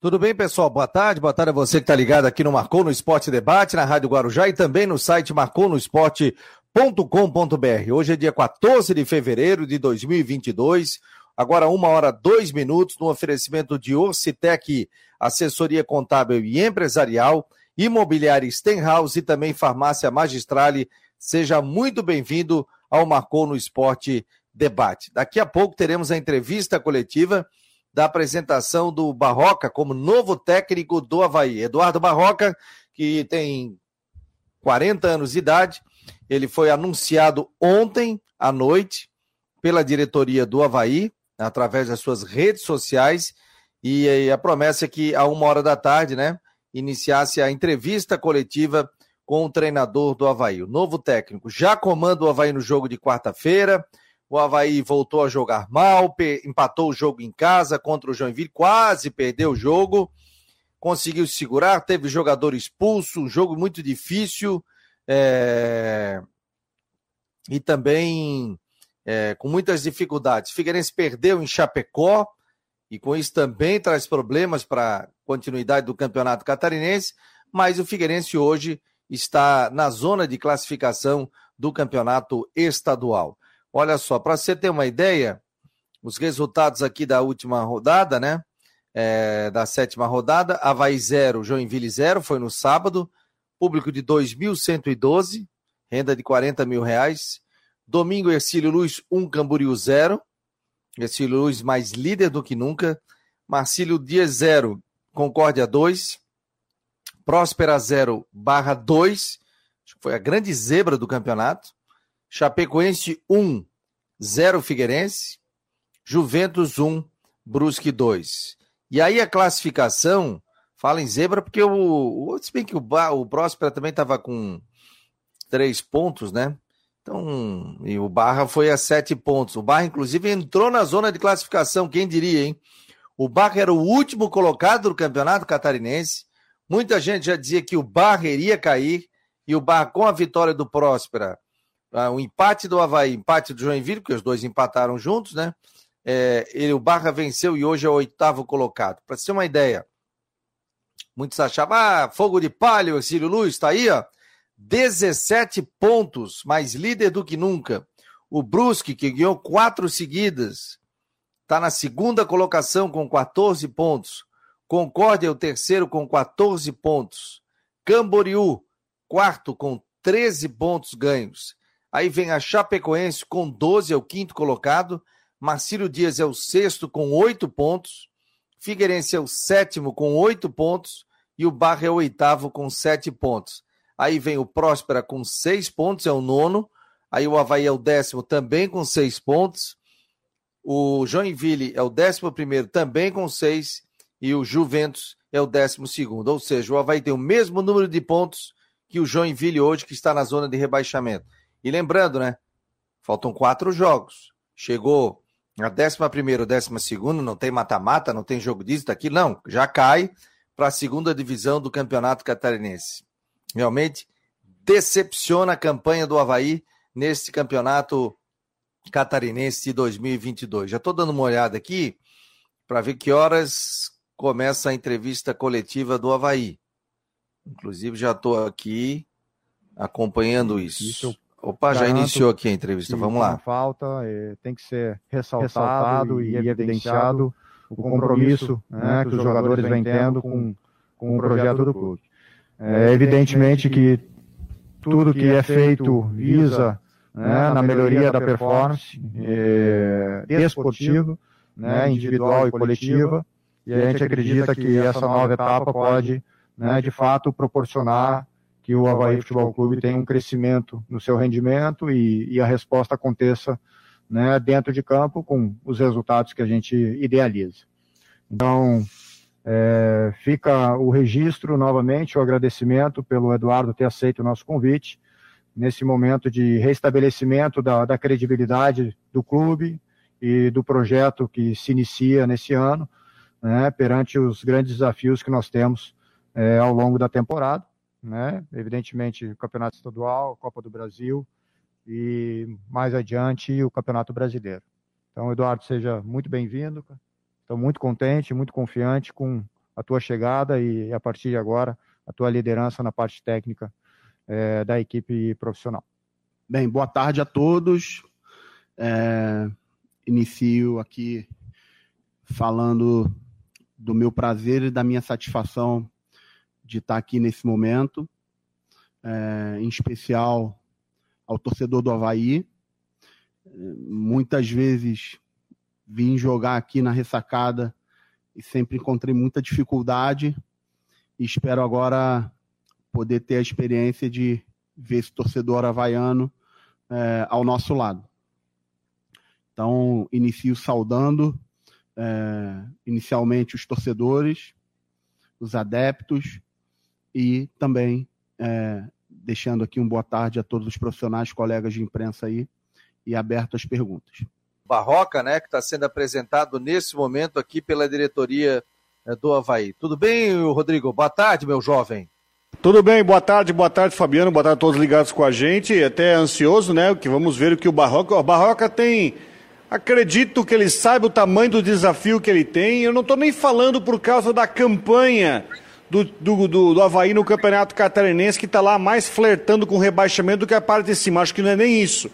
Tudo bem, pessoal? Boa tarde. Boa tarde a você que está ligado aqui no Marcou no Esporte Debate, na Rádio Guarujá e também no site marconosport.com.br. Hoje é dia 14 de fevereiro de 2022. Agora, uma hora, dois minutos, no oferecimento de Orcitec, assessoria contábil e empresarial, imobiliária Stenhouse e também farmácia Magistrale. Seja muito bem-vindo ao Marcou no Esporte Debate. Daqui a pouco teremos a entrevista coletiva da apresentação do Barroca como novo técnico do Havaí. Eduardo Barroca, que tem 40 anos de idade, ele foi anunciado ontem à noite pela diretoria do Havaí, através das suas redes sociais, e a promessa é que a uma hora da tarde, né, iniciasse a entrevista coletiva com o treinador do Havaí. O novo técnico já comanda o Havaí no jogo de quarta-feira, o Havaí voltou a jogar mal, empatou o jogo em casa contra o Joinville, quase perdeu o jogo, conseguiu segurar, teve jogador expulso, um jogo muito difícil é... e também é, com muitas dificuldades. Figueirense perdeu em Chapecó e com isso também traz problemas para a continuidade do campeonato catarinense, mas o Figueirense hoje está na zona de classificação do campeonato estadual. Olha só, para você ter uma ideia, os resultados aqui da última rodada, né? É, da sétima rodada, Havaí 0, Joinville 0, foi no sábado, público de 2.112, renda de 40 mil reais. Domingo, Ercílio Luz 1, um, Camboriú 0. Ercílio Luz mais líder do que nunca. Marcílio Dias 0, Concórdia 2. Próspera 0, Barra 2. Foi a grande zebra do campeonato. Chapecoense 1, 0 Figueirense. Juventus 1, Brusque 2. E aí a classificação, fala em zebra, porque o. Se bem que o, o Próspera também estava com três pontos, né? Então, e o Barra foi a sete pontos. O Barra, inclusive, entrou na zona de classificação, quem diria, hein? O Barra era o último colocado do campeonato catarinense. Muita gente já dizia que o Barra iria cair. E o Barra, com a vitória do Próspera, ah, o empate do Havaí, empate do Joinville, porque os dois empataram juntos, né? É, ele, o Barra venceu e hoje é o oitavo colocado. Para ter uma ideia, muitos achavam, ah, fogo de palha, o Cílio Luz, está aí, ó. 17 pontos, mais líder do que nunca. O Brusque, que ganhou quatro seguidas, está na segunda colocação com 14 pontos. Concórdia é o terceiro com 14 pontos. Camboriú, quarto com 13 pontos ganhos. Aí vem a Chapecoense com 12, é o quinto colocado. Marcílio Dias é o sexto com oito pontos. Figueirense é o sétimo com oito pontos. E o Barra é o oitavo com sete pontos. Aí vem o Próspera com seis pontos, é o nono. Aí o Havaí é o décimo também com seis pontos. O Joinville é o décimo primeiro também com seis. E o Juventus é o décimo segundo. Ou seja, o Havaí tem o mesmo número de pontos que o Joinville hoje, que está na zona de rebaixamento. E lembrando, né? Faltam quatro jogos. Chegou a décima primeira, décima segunda, não tem mata-mata, não tem jogo disso, daqui, não. Já cai para a segunda divisão do Campeonato Catarinense. Realmente decepciona a campanha do Havaí nesse campeonato catarinense de 2022. Já estou dando uma olhada aqui para ver que horas começa a entrevista coletiva do Havaí. Inclusive, já estou aqui acompanhando isso. isso Opa, já iniciou aqui a entrevista, vamos lá. Falta, é, tem que ser ressaltado, ressaltado e, e evidenciado o compromisso né, que os jogadores vêm tendo com, com o projeto do clube. É, evidentemente que tudo que é feito visa né, na melhoria da performance é, desportiva, né, individual e coletiva, e a gente acredita que essa nova etapa pode, né, de fato, proporcionar que o Havaí Futebol Clube tenha um crescimento no seu rendimento e, e a resposta aconteça né, dentro de campo com os resultados que a gente idealiza. Então, é, fica o registro novamente, o agradecimento pelo Eduardo ter aceito o nosso convite, nesse momento de restabelecimento da, da credibilidade do clube e do projeto que se inicia nesse ano, né, perante os grandes desafios que nós temos é, ao longo da temporada né? Evidentemente, o Campeonato Estadual, Copa do Brasil e mais adiante o Campeonato Brasileiro. Então, Eduardo, seja muito bem-vindo. Estou muito contente, muito confiante com a tua chegada e, a partir de agora, a tua liderança na parte técnica é, da equipe profissional. Bem, boa tarde a todos. É, inicio aqui falando do meu prazer e da minha satisfação de estar aqui nesse momento, é, em especial ao torcedor do Havaí. Muitas vezes vim jogar aqui na ressacada e sempre encontrei muita dificuldade e espero agora poder ter a experiência de ver esse torcedor havaiano é, ao nosso lado. Então, inicio saudando é, inicialmente os torcedores, os adeptos e também é, deixando aqui um boa tarde a todos os profissionais, colegas de imprensa aí e aberto às perguntas. Barroca, né, que está sendo apresentado nesse momento aqui pela diretoria é, do Havaí. Tudo bem, Rodrigo? Boa tarde, meu jovem. Tudo bem, boa tarde, boa tarde, Fabiano, boa tarde a todos ligados com a gente. Até ansioso, né? Que vamos ver o que o Barroca. O Barroca tem Acredito que ele saiba o tamanho do desafio que ele tem. Eu não estou nem falando por causa da campanha do, do, do, do Havaí no Campeonato Catarinense, que está lá mais flertando com rebaixamento do que a parte de cima. Acho que não é nem isso.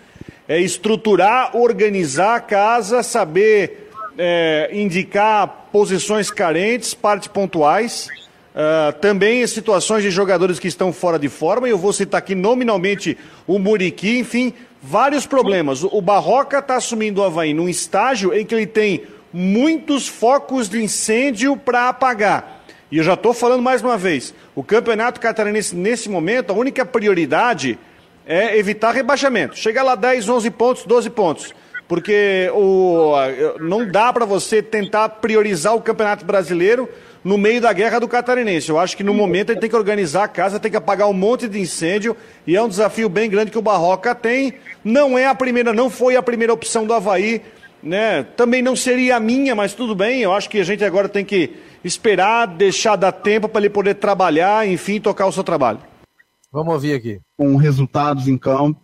É estruturar, organizar a casa, saber é, indicar posições carentes, partes pontuais. Uh, também situações de jogadores que estão fora de forma, eu vou citar aqui nominalmente o Muriqui, enfim, vários problemas. O Barroca está assumindo o Havaí num estágio em que ele tem muitos focos de incêndio para apagar. E eu já estou falando mais uma vez: o campeonato catarinense, nesse momento, a única prioridade é evitar rebaixamento. Chegar lá 10, 11 pontos, 12 pontos. Porque o, não dá para você tentar priorizar o campeonato brasileiro no meio da guerra do catarinense. Eu acho que no momento ele tem que organizar a casa, tem que apagar um monte de incêndio e é um desafio bem grande que o Barroca tem. Não é a primeira, não foi a primeira opção do Havaí, né? Também não seria a minha, mas tudo bem. Eu acho que a gente agora tem que esperar, deixar dar tempo para ele poder trabalhar, enfim, tocar o seu trabalho. Vamos ouvir aqui. Com resultados em campo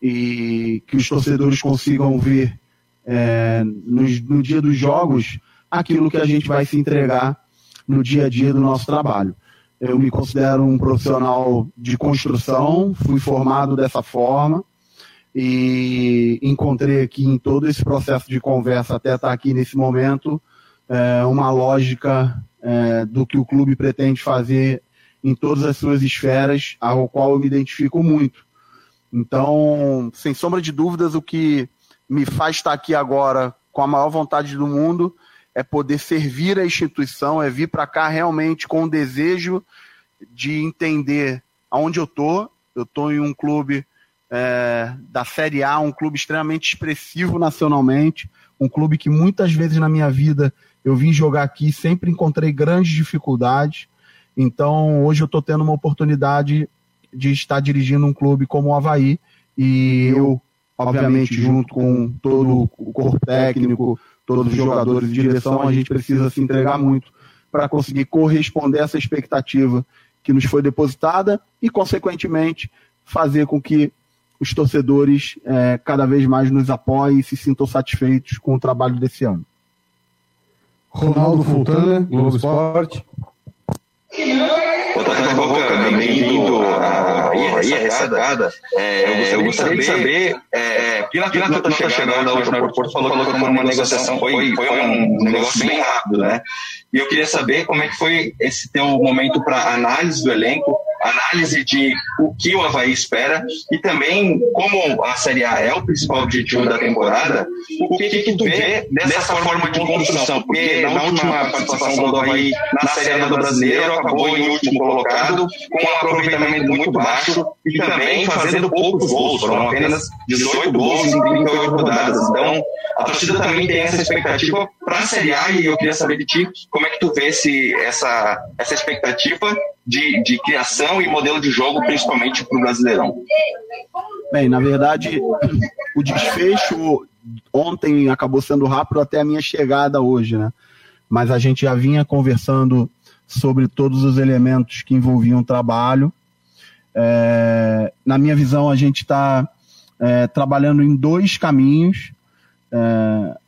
e que os torcedores consigam ver é, no, no dia dos jogos aquilo que a gente vai se entregar no dia a dia do nosso trabalho. Eu me considero um profissional de construção, fui formado dessa forma e encontrei aqui em todo esse processo de conversa até estar aqui nesse momento é, uma lógica é, do que o clube pretende fazer em todas as suas esferas, ao qual eu me identifico muito. Então, sem sombra de dúvidas, o que me faz estar aqui agora com a maior vontade do mundo é poder servir a instituição, é vir para cá realmente com o desejo de entender aonde eu estou. Eu estou em um clube é, da Série A, um clube extremamente expressivo nacionalmente, um clube que muitas vezes na minha vida eu vim jogar aqui sempre encontrei grandes dificuldades. Então hoje eu estou tendo uma oportunidade de estar dirigindo um clube como o Havaí e eu, obviamente, junto com todo o corpo técnico, todos os jogadores de direção, a gente precisa se entregar muito para conseguir corresponder a essa expectativa que nos foi depositada e, consequentemente, fazer com que os torcedores é, cada vez mais nos apoiem e se sintam satisfeitos com o trabalho desse ano. Ronaldo Fontana, Globo Esporte. Boa bem-vindo aí, a ressacada. É, eu gostaria de saber, é, pela, pela tua chegada na última Porto falou que foi uma negociação, foi, foi um negócio bem rápido, né? E eu queria saber como é que foi esse teu momento para análise do elenco, análise de o que o Havaí espera e também como a Série A é o principal objetivo da temporada, o que, que tu vê dessa forma de construção? Porque na última participação do Havaí na Série A do Brasileiro acabou em último colocado, com um aproveitamento muito baixo e também fazendo poucos gols, foram apenas 18 gols em 38 rodadas. Então, a torcida também tem essa expectativa para a Série A e eu queria saber de ti como é que tu vê esse, essa, essa expectativa de, de criação e modelo de jogo, principalmente para o Brasileirão? Bem, na verdade, o desfecho ontem acabou sendo rápido até a minha chegada hoje, né? Mas a gente já vinha conversando sobre todos os elementos que envolviam o trabalho. É, na minha visão, a gente está é, trabalhando em dois caminhos. É,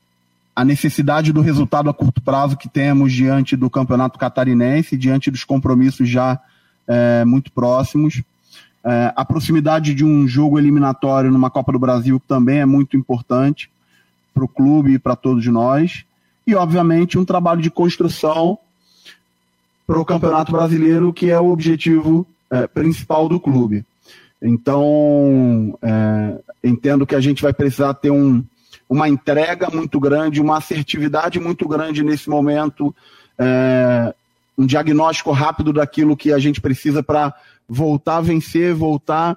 a necessidade do resultado a curto prazo que temos diante do campeonato catarinense, diante dos compromissos já é, muito próximos. É, a proximidade de um jogo eliminatório numa Copa do Brasil também é muito importante para o clube e para todos nós. E, obviamente, um trabalho de construção para o Campeonato Brasileiro, que é o objetivo é, principal do clube. Então, é, entendo que a gente vai precisar ter um, uma entrega muito grande, uma assertividade muito grande nesse momento, é, um diagnóstico rápido daquilo que a gente precisa para voltar a vencer, voltar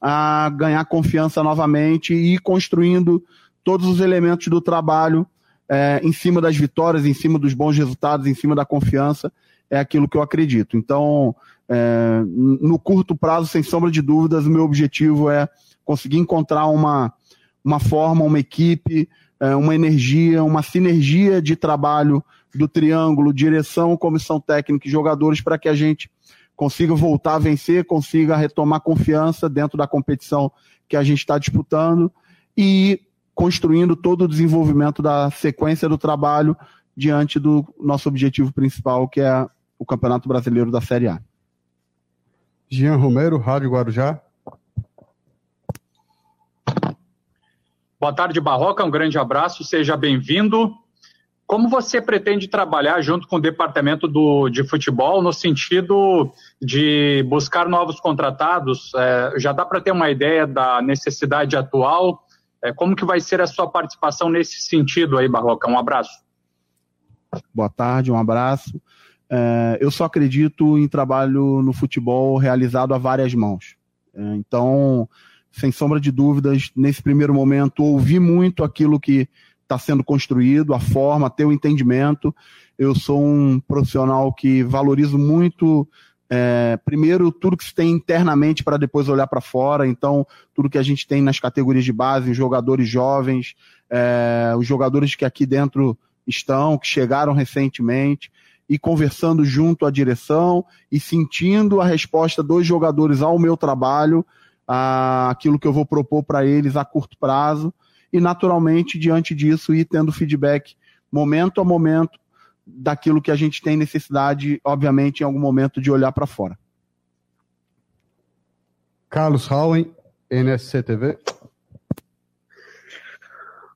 a ganhar confiança novamente e ir construindo todos os elementos do trabalho é, em cima das vitórias, em cima dos bons resultados, em cima da confiança, é aquilo que eu acredito. Então, é, no curto prazo, sem sombra de dúvidas, o meu objetivo é conseguir encontrar uma, uma forma, uma equipe, é, uma energia, uma sinergia de trabalho do triângulo, direção, comissão técnica e jogadores para que a gente consiga voltar a vencer, consiga retomar confiança dentro da competição que a gente está disputando e construindo todo o desenvolvimento da sequência do trabalho diante do nosso objetivo principal, que é o Campeonato Brasileiro da Série A. Jean Romero, Rádio Guarujá. Boa tarde, Barroca. Um grande abraço, seja bem-vindo. Como você pretende trabalhar junto com o departamento do, de futebol no sentido de buscar novos contratados? É, já dá para ter uma ideia da necessidade atual? É, como que vai ser a sua participação nesse sentido aí, Barroca? Um abraço. Boa tarde, um abraço. É, eu só acredito em trabalho no futebol realizado a várias mãos. É, então, sem sombra de dúvidas, nesse primeiro momento, ouvi muito aquilo que está sendo construído, a forma, ter o entendimento. Eu sou um profissional que valorizo muito, é, primeiro, tudo que se tem internamente para depois olhar para fora. Então, tudo que a gente tem nas categorias de base, os jogadores jovens, é, os jogadores que aqui dentro estão, que chegaram recentemente e conversando junto à direção e sentindo a resposta dos jogadores ao meu trabalho, aquilo que eu vou propor para eles a curto prazo e naturalmente diante disso ir tendo feedback momento a momento daquilo que a gente tem necessidade, obviamente, em algum momento de olhar para fora. Carlos Howen, NSCTV.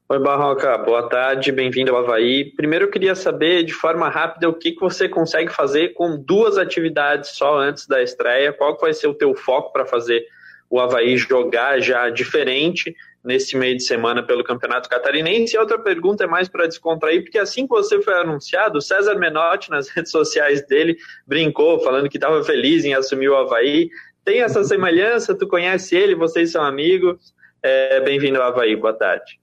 Oi, Barroca, boa tarde, bem-vindo ao Havaí. Primeiro eu queria saber, de forma rápida, o que, que você consegue fazer com duas atividades só antes da estreia. Qual vai ser o teu foco para fazer o Havaí jogar já diferente nesse meio de semana pelo Campeonato Catarinense. E outra pergunta é mais para descontrair, porque assim que você foi anunciado, o César Menotti, nas redes sociais dele, brincou, falando que estava feliz em assumir o Havaí. Tem essa semelhança? Tu conhece ele? Vocês são amigos? É, Bem-vindo ao Havaí, boa tarde.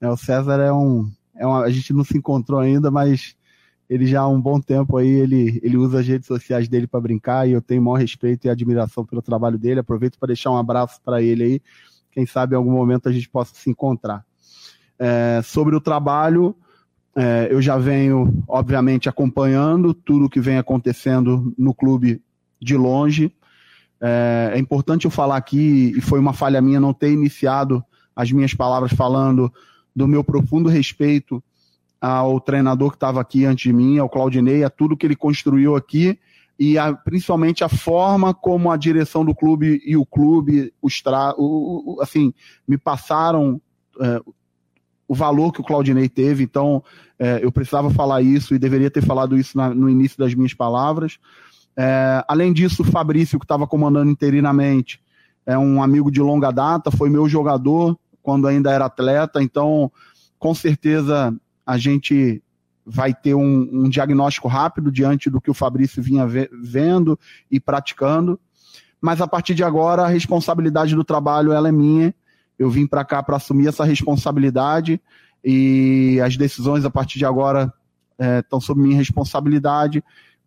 É, o César é um, é uma, A gente não se encontrou ainda, mas ele já há um bom tempo aí, ele, ele usa as redes sociais dele para brincar e eu tenho maior respeito e admiração pelo trabalho dele. Aproveito para deixar um abraço para ele aí. Quem sabe em algum momento a gente possa se encontrar. É, sobre o trabalho, é, eu já venho, obviamente, acompanhando tudo que vem acontecendo no clube de longe. É, é importante eu falar aqui, e foi uma falha minha não ter iniciado as minhas palavras falando do meu profundo respeito ao treinador que estava aqui antes de mim, ao Claudinei, a tudo que ele construiu aqui e a, principalmente a forma como a direção do clube e o clube, os tra o, o, assim, me passaram é, o valor que o Claudinei teve. Então, é, eu precisava falar isso e deveria ter falado isso na, no início das minhas palavras. É, além disso, o Fabrício, que estava comandando interinamente, é um amigo de longa data, foi meu jogador quando ainda era atleta, então, com certeza, a gente vai ter um, um, diagnóstico rápido diante do que o Fabrício vinha vendo e praticando. Mas a partir de agora, a responsabilidade do trabalho ela é minha. Eu vim para cá para assumir essa responsabilidade e as decisões a partir de agora estão é, sob minha responsabilidade.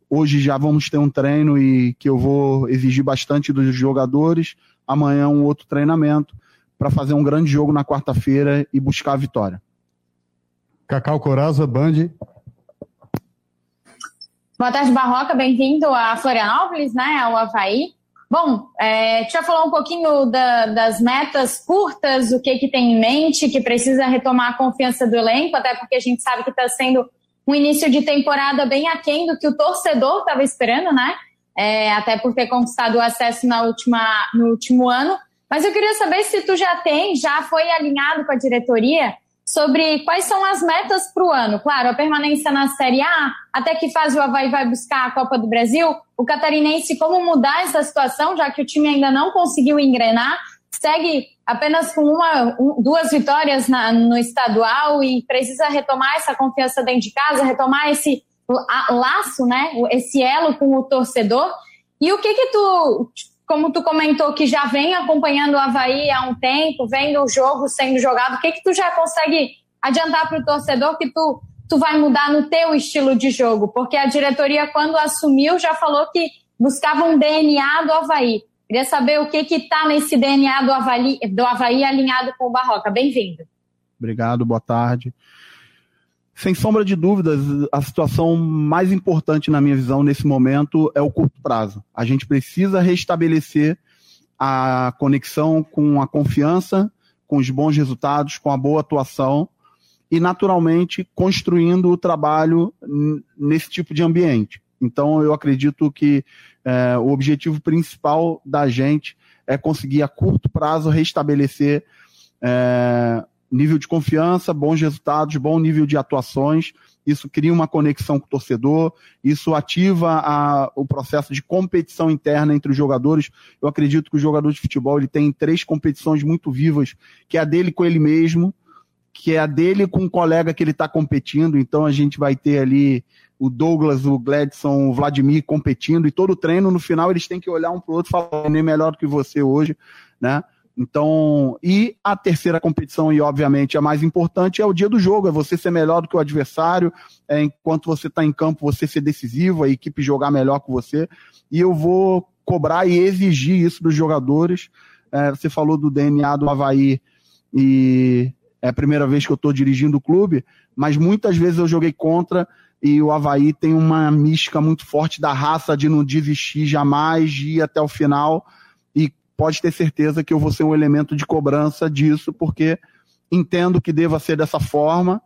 Hoje já vamos ter um treino e que eu vou exigir bastante dos jogadores. Amanhã um outro treinamento para fazer um grande jogo na quarta-feira e buscar a vitória. Cacau Coraza, Band. Boa tarde, Barroca. Bem-vindo a Florianópolis, né? Ao Havaí. Bom, é, já falou um pouquinho da, das metas curtas, o que, que tem em mente, que precisa retomar a confiança do elenco, até porque a gente sabe que está sendo um início de temporada bem aquém do que o torcedor estava esperando, né? É, até por ter conquistado o acesso na última, no último ano. Mas eu queria saber se tu já tem, já foi alinhado com a diretoria sobre quais são as metas para o ano. Claro, a permanência na Série A, até que fase o Havaí vai buscar a Copa do Brasil, o catarinense, como mudar essa situação, já que o time ainda não conseguiu engrenar, segue apenas com uma, um, duas vitórias na, no estadual e precisa retomar essa confiança dentro de casa, retomar esse laço, né, esse elo com o torcedor. E o que que tu como tu comentou que já vem acompanhando o Havaí há um tempo, vendo o jogo sendo jogado, o que que tu já consegue adiantar para o torcedor que tu, tu vai mudar no teu estilo de jogo? Porque a diretoria, quando assumiu, já falou que buscava um DNA do Havaí. Queria saber o que que está nesse DNA do Havaí, do Havaí alinhado com o Barroca. Bem-vindo. Obrigado, boa tarde. Sem sombra de dúvidas, a situação mais importante na minha visão nesse momento é o curto prazo. A gente precisa restabelecer a conexão com a confiança, com os bons resultados, com a boa atuação e, naturalmente, construindo o trabalho nesse tipo de ambiente. Então, eu acredito que é, o objetivo principal da gente é conseguir a curto prazo restabelecer é, nível de confiança, bons resultados, bom nível de atuações. Isso cria uma conexão com o torcedor, isso ativa a, o processo de competição interna entre os jogadores. Eu acredito que o jogador de futebol ele tem três competições muito vivas, que é a dele com ele mesmo, que é a dele com o colega que ele está competindo. Então a gente vai ter ali o Douglas, o Gladson, o Vladimir competindo e todo treino no final eles têm que olhar um para o outro e falar nem melhor do que você hoje, né? Então, e a terceira competição, e obviamente a mais importante, é o dia do jogo, é você ser melhor do que o adversário, é, enquanto você está em campo, você ser decisivo, a equipe jogar melhor que você. E eu vou cobrar e exigir isso dos jogadores. É, você falou do DNA do Havaí e é a primeira vez que eu estou dirigindo o clube, mas muitas vezes eu joguei contra e o Havaí tem uma mística muito forte da raça de não desistir jamais, de ir até o final pode ter certeza que eu vou ser um elemento de cobrança disso, porque entendo que deva ser dessa forma,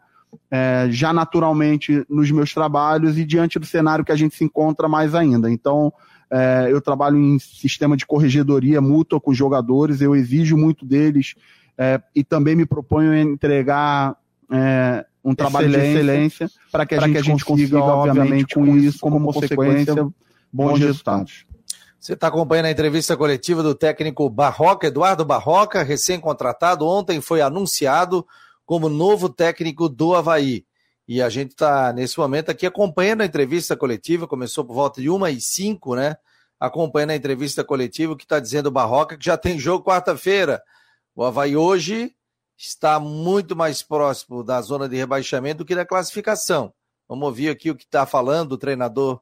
é, já naturalmente nos meus trabalhos e diante do cenário que a gente se encontra mais ainda. Então, é, eu trabalho em sistema de corregedoria mútua com os jogadores, eu exijo muito deles é, e também me proponho a entregar é, um trabalho excelência, de excelência para que, a gente, que a gente consiga, consiga, obviamente, com isso, como consequência, bons resultados. Você está acompanhando a entrevista coletiva do técnico Barroca, Eduardo Barroca, recém-contratado. Ontem foi anunciado como novo técnico do Havaí. E a gente está, nesse momento, aqui acompanhando a entrevista coletiva. Começou por volta de uma e cinco, né? Acompanhando a entrevista coletiva, que está dizendo o Barroca que já tem jogo quarta-feira. O Havaí hoje está muito mais próximo da zona de rebaixamento do que da classificação. Vamos ouvir aqui o que está falando o treinador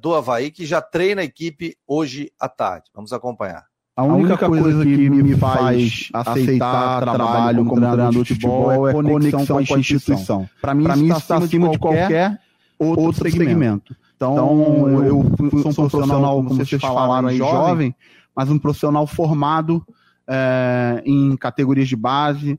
do Havaí, que já treina a equipe hoje à tarde. Vamos acompanhar. A única, a única coisa, coisa, que me faz aceitar trabalho como treinador de futebol é conexão com a instituição. Para mim, isso está acima de qualquer outro segmento. Então, então eu, eu sou um profissional, como vocês falaram aí, jovem, mas um profissional formado é, em categorias de base,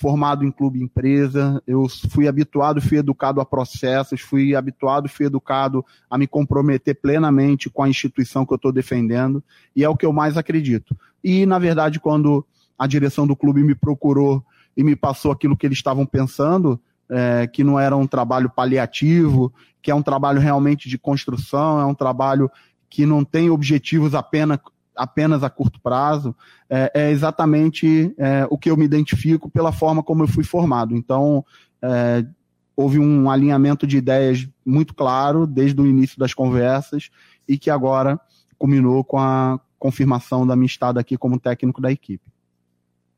formado em clube empresa, eu fui habituado, fui educado a processos, fui habituado, fui educado a me comprometer plenamente com a instituição que eu estou defendendo, e é o que eu mais acredito. E, na verdade, quando a direção do clube me procurou e me passou aquilo que eles estavam pensando, é, que não era um trabalho paliativo, que é um trabalho realmente de construção, é um trabalho que não tem objetivos apenas, apenas a curto prazo, é, é exatamente é, o que eu me identifico pela forma como eu fui formado. Então, é, houve um alinhamento de ideias muito claro desde o início das conversas e que agora culminou com a confirmação da minha estada aqui como técnico da equipe.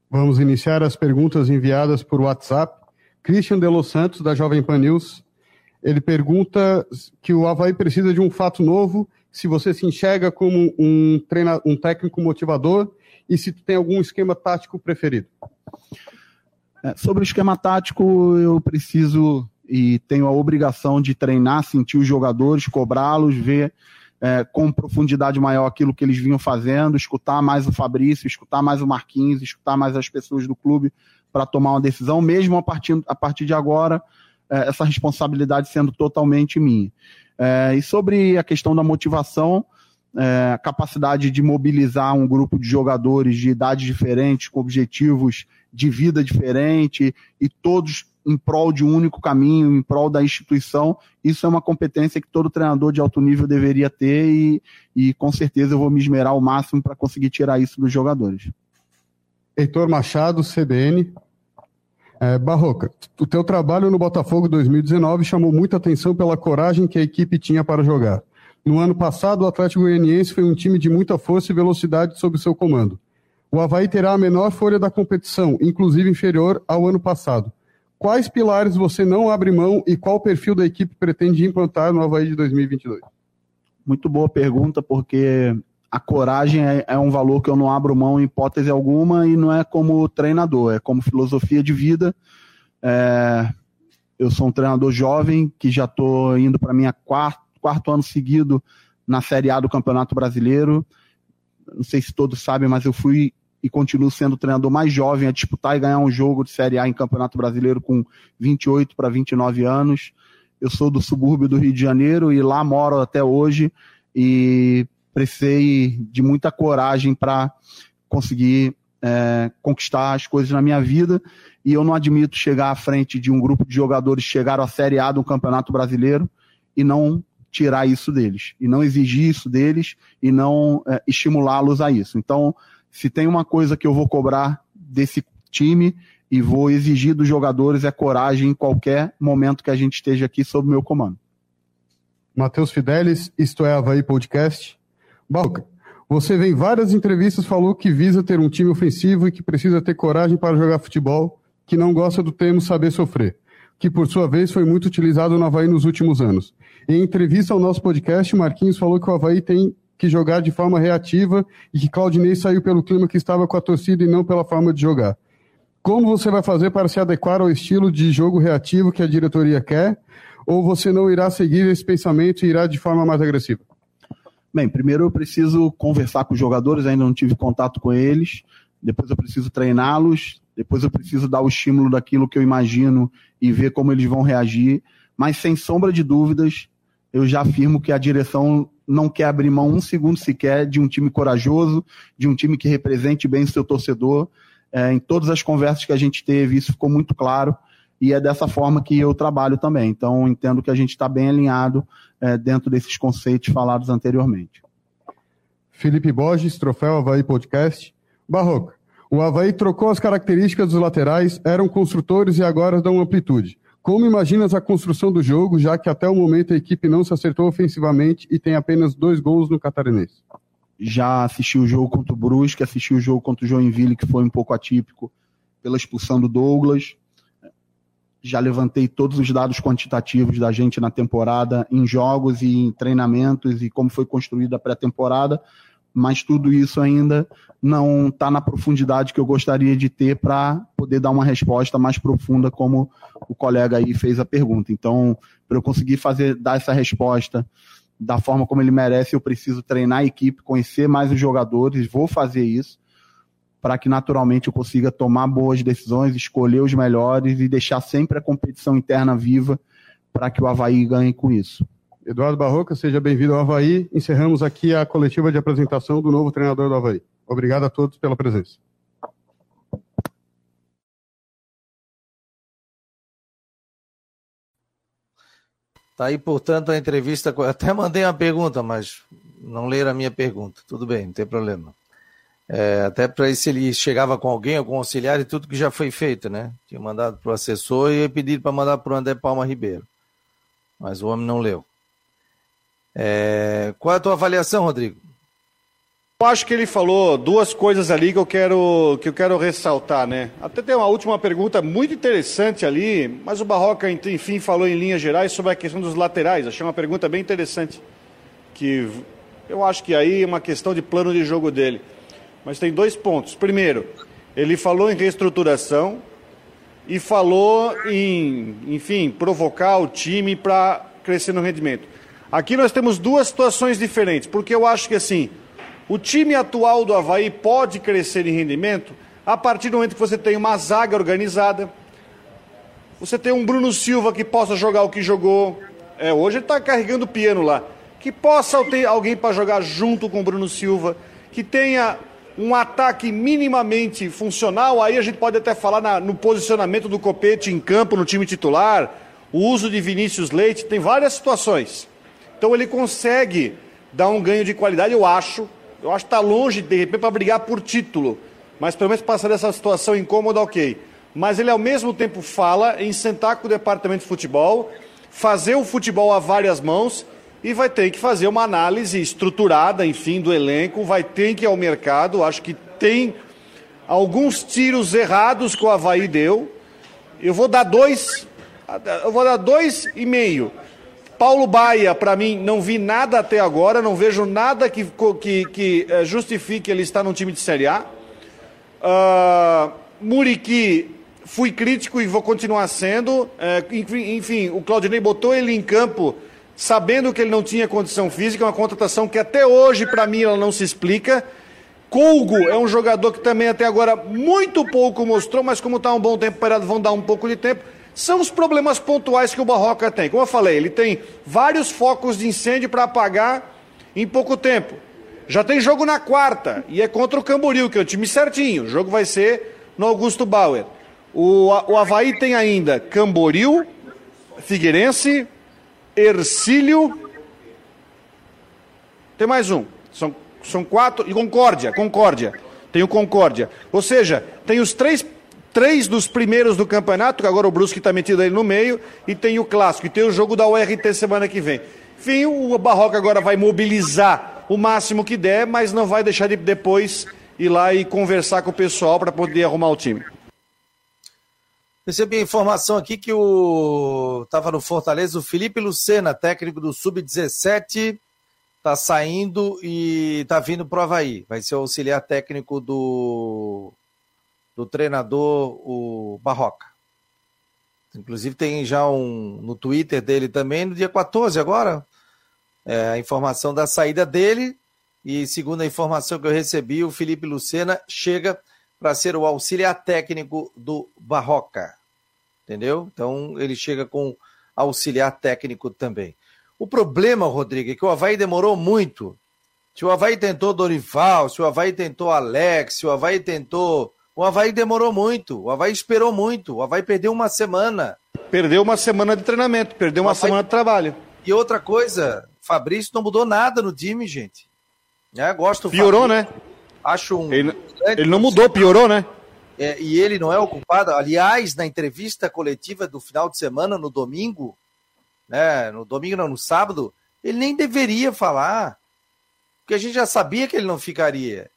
Vamos iniciar as perguntas enviadas por WhatsApp. Christian de Los Santos, da Jovem Pan News, ele pergunta que o Havaí precisa de um fato novo se você se enxerga como um, treina, um técnico motivador e se tem algum esquema tático preferido. É, sobre o esquema tático, eu preciso e tenho a obrigação de treinar, sentir os jogadores, cobrá-los, ver é, com profundidade maior aquilo que eles vinham fazendo, escutar mais o Fabrício, escutar mais o Marquinhos, escutar mais as pessoas do clube para tomar uma decisão, mesmo a partir, a partir de agora, essa responsabilidade sendo totalmente minha. É, e sobre a questão da motivação, é, a capacidade de mobilizar um grupo de jogadores de idades diferentes, com objetivos de vida diferente e todos em prol de um único caminho, em prol da instituição. Isso é uma competência que todo treinador de alto nível deveria ter e, e com certeza eu vou me esmerar ao máximo para conseguir tirar isso dos jogadores. Heitor Machado, CBN. É, Barroca, o teu trabalho no Botafogo 2019 chamou muita atenção pela coragem que a equipe tinha para jogar. No ano passado, o Atlético Goianiense foi um time de muita força e velocidade sob seu comando. O Havaí terá a menor folha da competição, inclusive inferior ao ano passado. Quais pilares você não abre mão e qual perfil da equipe pretende implantar no Havaí de 2022? Muito boa pergunta, porque a coragem é, é, um valor que eu não abro mão em hipótese alguma e não é como treinador, é como filosofia de vida. É, eu sou um treinador jovem que já estou indo para minha quarto, quarto ano seguido na Série A do Campeonato Brasileiro. Não sei se todos sabem, mas eu fui e continuo sendo o treinador mais jovem a disputar e ganhar um jogo de Série A em Campeonato Brasileiro com 28 para 29 anos. Eu sou do subúrbio do Rio de Janeiro e lá moro até hoje e precisei de muita coragem para conseguir é, conquistar as coisas na minha vida e eu não admito chegar à frente de um grupo de jogadores que chegaram à Série A do Campeonato Brasileiro e não tirar isso deles, e não exigir isso deles e não é, estimulá-los a isso. Então, se tem uma coisa que eu vou cobrar desse time e vou exigir dos jogadores é coragem em qualquer momento que a gente esteja aqui sob meu comando. Matheus Fidelis, isto é Havaí Podcast. Balca, você vem várias entrevistas falou que visa ter um time ofensivo e que precisa ter coragem para jogar futebol, que não gosta do termo saber sofrer, que por sua vez foi muito utilizado no Havaí nos últimos anos. Em entrevista ao nosso podcast, Marquinhos falou que o Havaí tem que jogar de forma reativa e que Claudinei saiu pelo clima que estava com a torcida e não pela forma de jogar. Como você vai fazer para se adequar ao estilo de jogo reativo que a diretoria quer? Ou você não irá seguir esse pensamento e irá de forma mais agressiva? Bem, primeiro eu preciso conversar com os jogadores, ainda não tive contato com eles. Depois eu preciso treiná-los. Depois eu preciso dar o estímulo daquilo que eu imagino e ver como eles vão reagir. Mas sem sombra de dúvidas, eu já afirmo que a direção não quer abrir mão um segundo sequer de um time corajoso, de um time que represente bem o seu torcedor. É, em todas as conversas que a gente teve, isso ficou muito claro e é dessa forma que eu trabalho também. Então, entendo que a gente está bem alinhado é, dentro desses conceitos falados anteriormente. Felipe Borges, Troféu Havaí Podcast. Barroca, o Havaí trocou as características dos laterais, eram construtores e agora dão amplitude. Como imaginas a construção do jogo, já que até o momento a equipe não se acertou ofensivamente e tem apenas dois gols no Catarinense? Já assisti o jogo contra o Brusque, assisti o jogo contra o Joinville, que foi um pouco atípico pela expulsão do Douglas. Já levantei todos os dados quantitativos da gente na temporada, em jogos e em treinamentos e como foi construída a pré-temporada mas tudo isso ainda não está na profundidade que eu gostaria de ter para poder dar uma resposta mais profunda, como o colega aí fez a pergunta. Então, para eu conseguir fazer dar essa resposta da forma como ele merece, eu preciso treinar a equipe, conhecer mais os jogadores, vou fazer isso para que naturalmente eu consiga tomar boas decisões, escolher os melhores e deixar sempre a competição interna viva para que o Havaí ganhe com isso. Eduardo Barroca, seja bem-vindo ao Havaí. Encerramos aqui a coletiva de apresentação do novo treinador do Havaí. Obrigado a todos pela presença. Tá aí, portanto, a entrevista. Até mandei uma pergunta, mas não leram a minha pergunta. Tudo bem, não tem problema. É, até para se ele chegava com alguém, algum auxiliar e tudo que já foi feito, né? Tinha mandado para o assessor e pedido para mandar para o André Palma Ribeiro. Mas o homem não leu. É... Qual é a tua avaliação, Rodrigo? Eu acho que ele falou duas coisas ali que eu quero, que eu quero ressaltar, né? Até tem uma última pergunta muito interessante ali, mas o Barroca, enfim, falou em linhas gerais sobre a questão dos laterais. Achei uma pergunta bem interessante, que eu acho que aí é uma questão de plano de jogo dele. Mas tem dois pontos. Primeiro, ele falou em reestruturação e falou em, enfim, provocar o time para crescer no rendimento. Aqui nós temos duas situações diferentes, porque eu acho que assim, o time atual do Havaí pode crescer em rendimento a partir do momento que você tem uma zaga organizada, você tem um Bruno Silva que possa jogar o que jogou. É, hoje ele está carregando o piano lá. Que possa ter alguém para jogar junto com o Bruno Silva, que tenha um ataque minimamente funcional, aí a gente pode até falar na, no posicionamento do Copete em campo, no time titular, o uso de Vinícius Leite, tem várias situações. Então ele consegue dar um ganho de qualidade, eu acho. Eu acho que está longe, de repente, para brigar por título. Mas pelo menos passar dessa situação incômoda, ok. Mas ele ao mesmo tempo fala em sentar com o departamento de futebol, fazer o futebol a várias mãos e vai ter que fazer uma análise estruturada, enfim, do elenco, vai ter que ir ao mercado. Acho que tem alguns tiros errados que o Havaí deu. Eu vou dar dois, eu vou dar dois e meio. Paulo Baia, para mim, não vi nada até agora, não vejo nada que, que, que eh, justifique ele estar num time de Série A. Uh, Muriqui, fui crítico e vou continuar sendo. Uh, enfim, o Claudinei botou ele em campo sabendo que ele não tinha condição física, uma contratação que até hoje, para mim, ela não se explica. Colgo é um jogador que também até agora muito pouco mostrou, mas como está um bom tempo parado, vão dar um pouco de tempo. São os problemas pontuais que o Barroca tem. Como eu falei, ele tem vários focos de incêndio para apagar em pouco tempo. Já tem jogo na quarta e é contra o Camboriú, que é o time certinho. O jogo vai ser no Augusto Bauer. O, o Havaí tem ainda Camboriú, Figueirense, Ercílio. Tem mais um. São, são quatro. E Concórdia, Concórdia. Tem o Concórdia. Ou seja, tem os três, três dos primeiros do campeonato, que agora o Brusque está metido aí no meio, e tem o clássico, e tem o jogo da URT semana que vem. Enfim, o Barroca agora vai mobilizar o máximo que der, mas não vai deixar de depois ir lá e conversar com o pessoal para poder arrumar o time. Recebi a informação aqui que o estava no Fortaleza o Felipe Lucena, técnico do Sub-17, está saindo e está vindo para o Havaí. Vai ser o auxiliar técnico do, do treinador, o Barroca. Inclusive tem já um no Twitter dele também, no dia 14 agora, é, a informação da saída dele. E segundo a informação que eu recebi, o Felipe Lucena chega para ser o auxiliar técnico do Barroca. Entendeu? Então ele chega com auxiliar técnico também. O problema, Rodrigo, é que o Havaí demorou muito. Se o Havaí tentou Dorival, se o Havaí tentou Alex, se o Havaí tentou. O Havaí demorou muito, o Havaí esperou muito, o Havaí perdeu uma semana. Perdeu uma semana de treinamento, perdeu uma Havaí... semana de trabalho. E outra coisa, Fabrício não mudou nada no time, gente. É, gosto Piorou, Fabrício. né? Acho um. Ele, ele não mudou, piorou, né? É, e ele não é o culpado. Aliás, na entrevista coletiva do final de semana, no domingo, né, no domingo, não, no sábado, ele nem deveria falar. Porque a gente já sabia que ele não ficaria.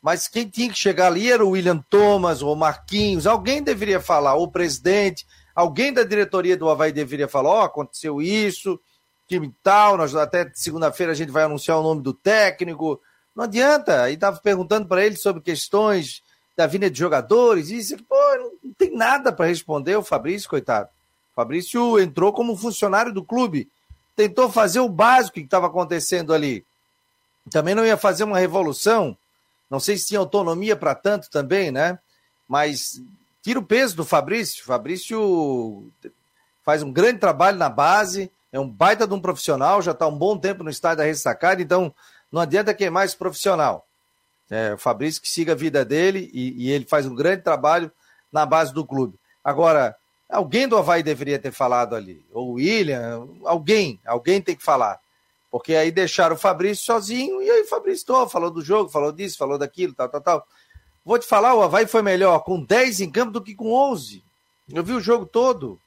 Mas quem tinha que chegar ali era o William Thomas, ou o Marquinhos, alguém deveria falar, ou o presidente, alguém da diretoria do Havaí deveria falar: ó, oh, aconteceu isso, time tal, nós até segunda-feira a gente vai anunciar o nome do técnico. Não adianta. E estava perguntando para ele sobre questões da vinda de jogadores, isso, pô, não tem nada para responder o Fabrício, coitado. O Fabrício entrou como funcionário do clube, tentou fazer o básico que estava acontecendo ali. Também não ia fazer uma revolução, não sei se tinha autonomia para tanto também, né? Mas tira o peso do Fabrício. O Fabrício faz um grande trabalho na base, é um baita de um profissional, já está um bom tempo no estádio da ressacada, então não adianta queimar esse profissional. É, o Fabrício que siga a vida dele e, e, ele faz um grande trabalho na base do clube. Agora, alguém do Havaí deveria ter falado ali, ou o William, alguém, alguém tem que falar. Porque aí deixaram o Fabrício sozinho, e aí o Fabrício tô, falou do jogo, falou disso, falou daquilo, tal, tal, tal. Vou te falar, o Havaí foi melhor com 10 em campo do que com 11. Eu vi o jogo todo.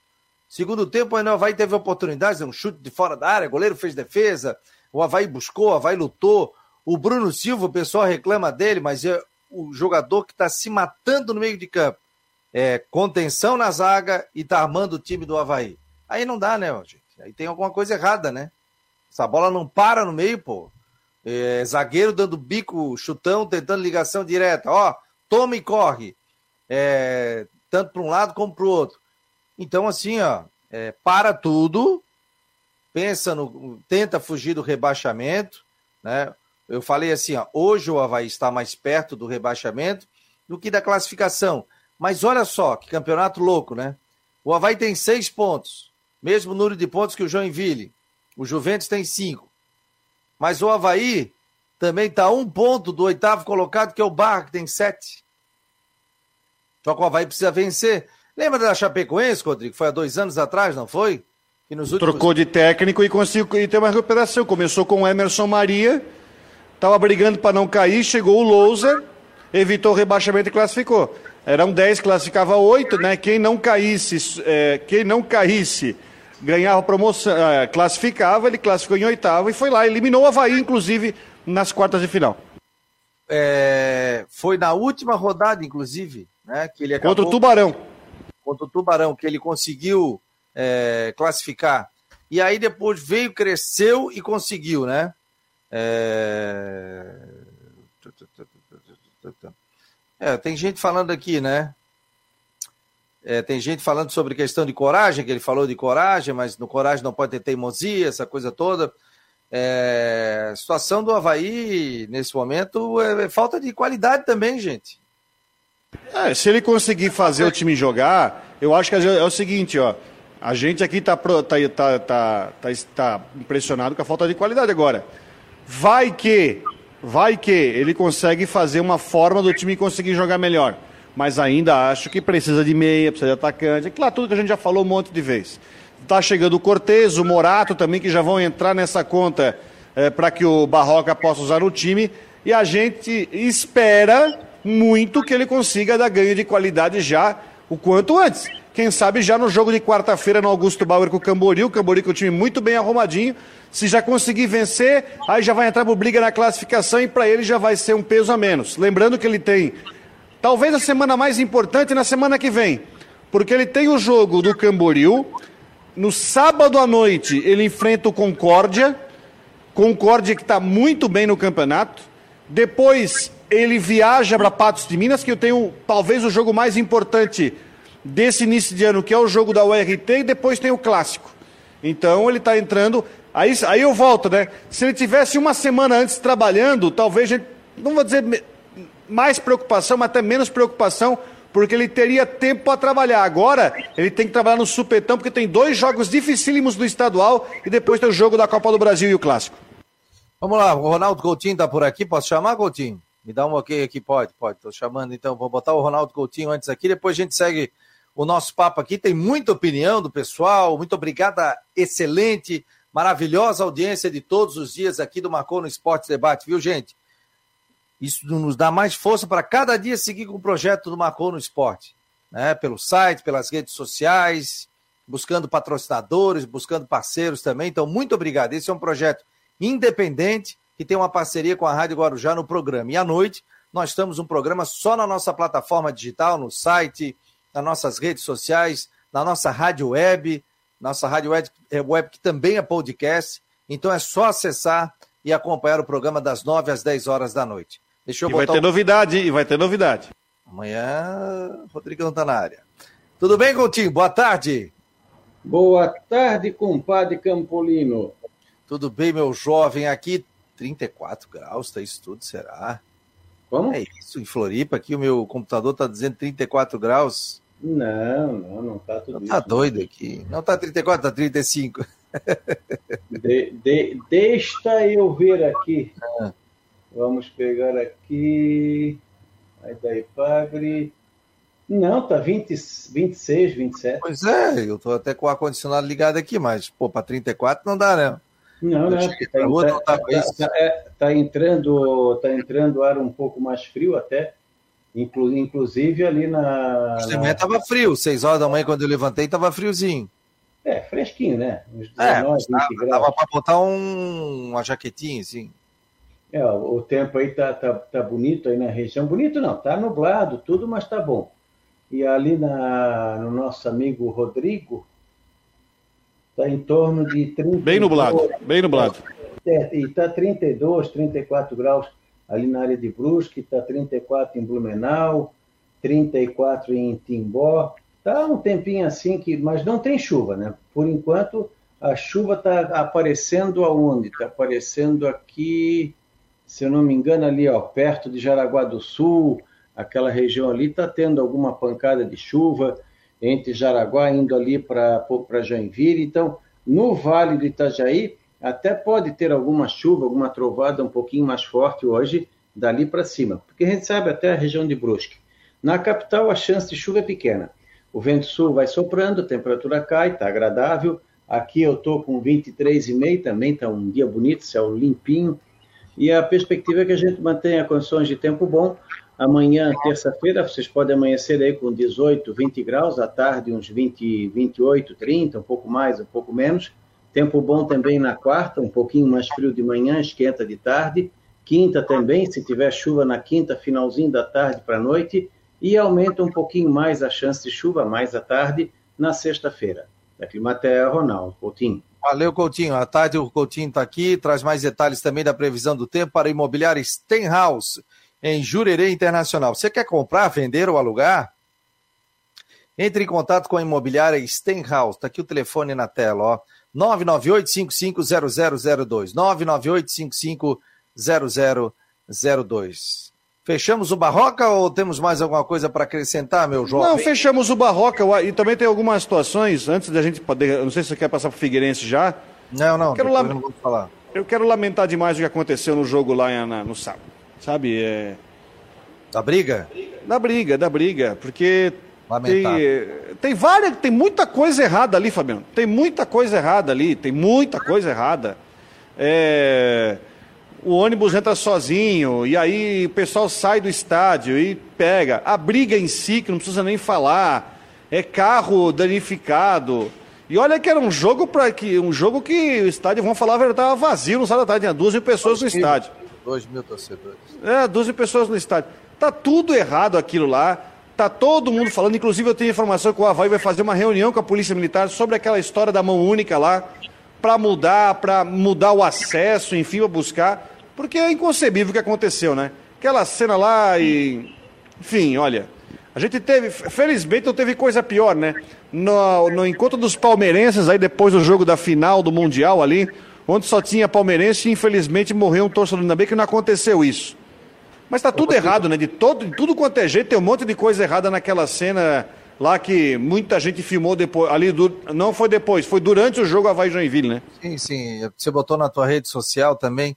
Segundo tempo, o Havaí teve oportunidades, um chute de fora da área, goleiro fez defesa, o Havaí buscou, o Havaí lutou. O Bruno Silva, o pessoal reclama dele, mas é o jogador que está se matando no meio de campo. É, contenção na zaga e tá armando o time do Havaí. Aí não dá, né, gente? Aí tem alguma coisa errada, né? Essa bola não para no meio, pô. É, zagueiro dando bico, chutão, tentando ligação direta. Ó, toma e corre. É, tanto para um lado como para o outro. Então, assim, ó, é, para tudo pensa no. tenta fugir do rebaixamento, né? Eu falei assim, ó, hoje o Havaí está mais perto do rebaixamento do que da classificação. Mas olha só, que campeonato louco, né? O Havaí tem seis pontos, mesmo número de pontos que o Joinville. O Juventus tem cinco. Mas o Havaí também está um ponto do oitavo colocado, que é o Barra, que tem sete. Só que o Havaí precisa vencer. Lembra da Chapecoense, Rodrigo? Foi há dois anos atrás, não foi? Últimos... Trocou de técnico e conseguiu ter uma recuperação. Começou com o Emerson Maria, estava brigando para não cair, chegou o Louser, evitou o rebaixamento e classificou. Eram 10, classificava 8, né? Quem não caísse, é, quem não caísse ganhava promoção, é, classificava, ele classificou em oitavo e foi lá, eliminou o Havaí, inclusive, nas quartas de final. É, foi na última rodada, inclusive, né? Que ele acabou, contra o Tubarão. Contra o Tubarão, que ele conseguiu é, classificar. E aí depois veio, cresceu e conseguiu, né? É... é tem gente falando aqui, né? É, tem gente falando sobre questão de coragem, que ele falou de coragem, mas no coragem não pode ter teimosia, essa coisa toda. É, a situação do Havaí, nesse momento, é, é falta de qualidade também, gente. É, se ele conseguir fazer o time jogar, eu acho que é o seguinte, ó. A gente aqui está tá, tá, tá, tá, tá impressionado com a falta de qualidade agora. Vai que, vai que ele consegue fazer uma forma do time conseguir jogar melhor. Mas ainda acho que precisa de meia, precisa de atacante. É claro, tudo que a gente já falou um monte de vezes. Está chegando o Cortez, o Morato também, que já vão entrar nessa conta é, para que o Barroca possa usar no time. E a gente espera muito que ele consiga dar ganho de qualidade já o quanto antes. Quem sabe já no jogo de quarta-feira no Augusto Bauer com o Camboriú, o Camboriú com o time muito bem arrumadinho. Se já conseguir vencer, aí já vai entrar por briga na classificação e para ele já vai ser um peso a menos. Lembrando que ele tem talvez a semana mais importante na semana que vem, porque ele tem o jogo do Camboriú. No sábado à noite ele enfrenta o Concórdia, Concórdia que está muito bem no campeonato. Depois ele viaja para Patos de Minas, que eu tenho talvez o jogo mais importante desse início de ano, que é o jogo da URT, e depois tem o clássico. Então ele está entrando. Aí, aí eu volto, né? Se ele tivesse uma semana antes trabalhando, talvez gente, não vou dizer mais preocupação, mas até menos preocupação, porque ele teria tempo para trabalhar. Agora, ele tem que trabalhar no supetão, porque tem dois jogos dificílimos do estadual e depois tem o jogo da Copa do Brasil e o Clássico. Vamos lá, o Ronaldo Coutinho está por aqui. Posso chamar, Coutinho? Me dá um ok aqui, pode, pode. Estou chamando, então. Vou botar o Ronaldo Coutinho antes aqui, depois a gente segue o nosso papo aqui. Tem muita opinião do pessoal. Muito obrigada, excelente, maravilhosa audiência de todos os dias aqui do Marcou no Esporte Debate, viu, gente? Isso nos dá mais força para cada dia seguir com o projeto do Marcou no Esporte. Né? Pelo site, pelas redes sociais, buscando patrocinadores, buscando parceiros também. Então, muito obrigado. Esse é um projeto independente que tem uma parceria com a Rádio Guarujá no programa. E à noite, nós estamos um programa só na nossa plataforma digital, no site, nas nossas redes sociais, na nossa rádio web, nossa rádio web, é, web que também é podcast. Então é só acessar e acompanhar o programa das 9 às 10 horas da noite. Deixa eu e vai ter novidade, e vai ter novidade. Amanhã, Rodrigo não está na área. Tudo bem, Coutinho? Boa tarde. Boa tarde, compadre Campolino. Tudo bem, meu jovem? Aqui, 34 graus, tá isso tudo, será? Como? É isso, em Floripa, aqui o meu computador está dizendo 34 graus. Não, não, não tá tudo não Tá doido aqui. Não tá 34, tá 35. de, de, deixa eu ver aqui. Ah. Vamos pegar aqui. Aí da Ipagre. Não, tá 20, 26, 27. Pois é, eu tô até com o ar-condicionado ligado aqui, mas, pô, para 34 não dá, né? Não, não, tá, rua, tá, não tá, tá, tá, é, tá, entrando, tá entrando ar um pouco mais frio até. Inclu, inclusive ali na. Hoje na... tava frio, 6 horas da manhã quando eu levantei tava friozinho. É, fresquinho, né? Uns 19, é, tava, 20 graus. Dava para botar um, uma jaquetinha, assim. É, o tempo aí tá, tá, tá bonito aí na região. Bonito não, tá nublado, tudo, mas tá bom. E ali na, no nosso amigo Rodrigo, Está em torno de 30. Bem nublado, bem nublado. É, e está 32, 34 graus ali na área de Brusque, está 34 em Blumenau, 34 em Timbó. Está um tempinho assim, que, mas não tem chuva, né? Por enquanto, A chuva está aparecendo aonde? Está aparecendo aqui, se eu não me engano, ali, ó, perto de Jaraguá do Sul, aquela região ali está tendo alguma pancada de chuva entre Jaraguá indo ali para Joinville. Então, no Vale do Itajaí, até pode ter alguma chuva, alguma trovada um pouquinho mais forte hoje, dali para cima, porque a gente sabe até a região de Brusque. Na capital, a chance de chuva é pequena. O vento sul vai soprando, a temperatura cai, está agradável. Aqui eu estou com 23,5, também está um dia bonito, céu limpinho. E a perspectiva é que a gente mantenha condições de tempo bom. Amanhã, terça-feira, vocês podem amanhecer aí com 18, 20 graus, à tarde uns 20, 28, 30, um pouco mais, um pouco menos. Tempo bom também na quarta, um pouquinho mais frio de manhã, esquenta de tarde. Quinta também, se tiver chuva na quinta, finalzinho da tarde para a noite. E aumenta um pouquinho mais a chance de chuva, mais à tarde, na sexta-feira. Da Climatea, Ronaldo Coutinho. Valeu, Coutinho. À tarde o Coutinho está aqui, traz mais detalhes também da previsão do tempo para imobiliária Stenhouse, em Jurerê Internacional. Você quer comprar, vender ou alugar? Entre em contato com a imobiliária Stenhouse. Está aqui o telefone na tela, ó. 998-550002. 998-550002. Fechamos o Barroca ou temos mais alguma coisa para acrescentar, meu jovem? Não, fechamos o Barroca e também tem algumas situações, antes da gente poder. Não sei se você quer passar para o Figueirense já. Não, não, quero não vou falar. Eu quero lamentar demais o que aconteceu no jogo lá na, no sábado. Sabe? É... Da briga? Da briga, da briga. Porque tem, tem várias, tem muita coisa errada ali, Fabiano. Tem muita coisa errada ali, tem muita coisa errada. É, o ônibus entra sozinho, e aí o pessoal sai do estádio e pega. A briga em si, que não precisa nem falar, é carro danificado. E olha que era um jogo para que um jogo que o estádio, vamos falar a verdade, estava vazio no sábado da tarde, tinha 12 pessoas no estádio. 2 mil torcedores. É, 12 pessoas no estádio. Tá tudo errado aquilo lá. Tá todo mundo falando, inclusive eu tenho informação que o Havaí vai fazer uma reunião com a Polícia Militar sobre aquela história da mão única lá, para mudar, para mudar o acesso, enfim, para buscar, porque é inconcebível o que aconteceu, né? Aquela cena lá e. Enfim, olha. A gente teve, felizmente não teve coisa pior, né? No, no encontro dos palmeirenses, aí depois do jogo da final do Mundial ali, onde só tinha palmeirense e infelizmente morreu um torcedor. Ainda bem que não aconteceu isso. Mas tá tudo errado, né? De todo, de tudo quanto é jeito, tem um monte de coisa errada naquela cena lá que muita gente filmou depois. Ali do, não foi depois, foi durante o jogo Havaí Joinville, né? Sim, sim. Você botou na tua rede social também.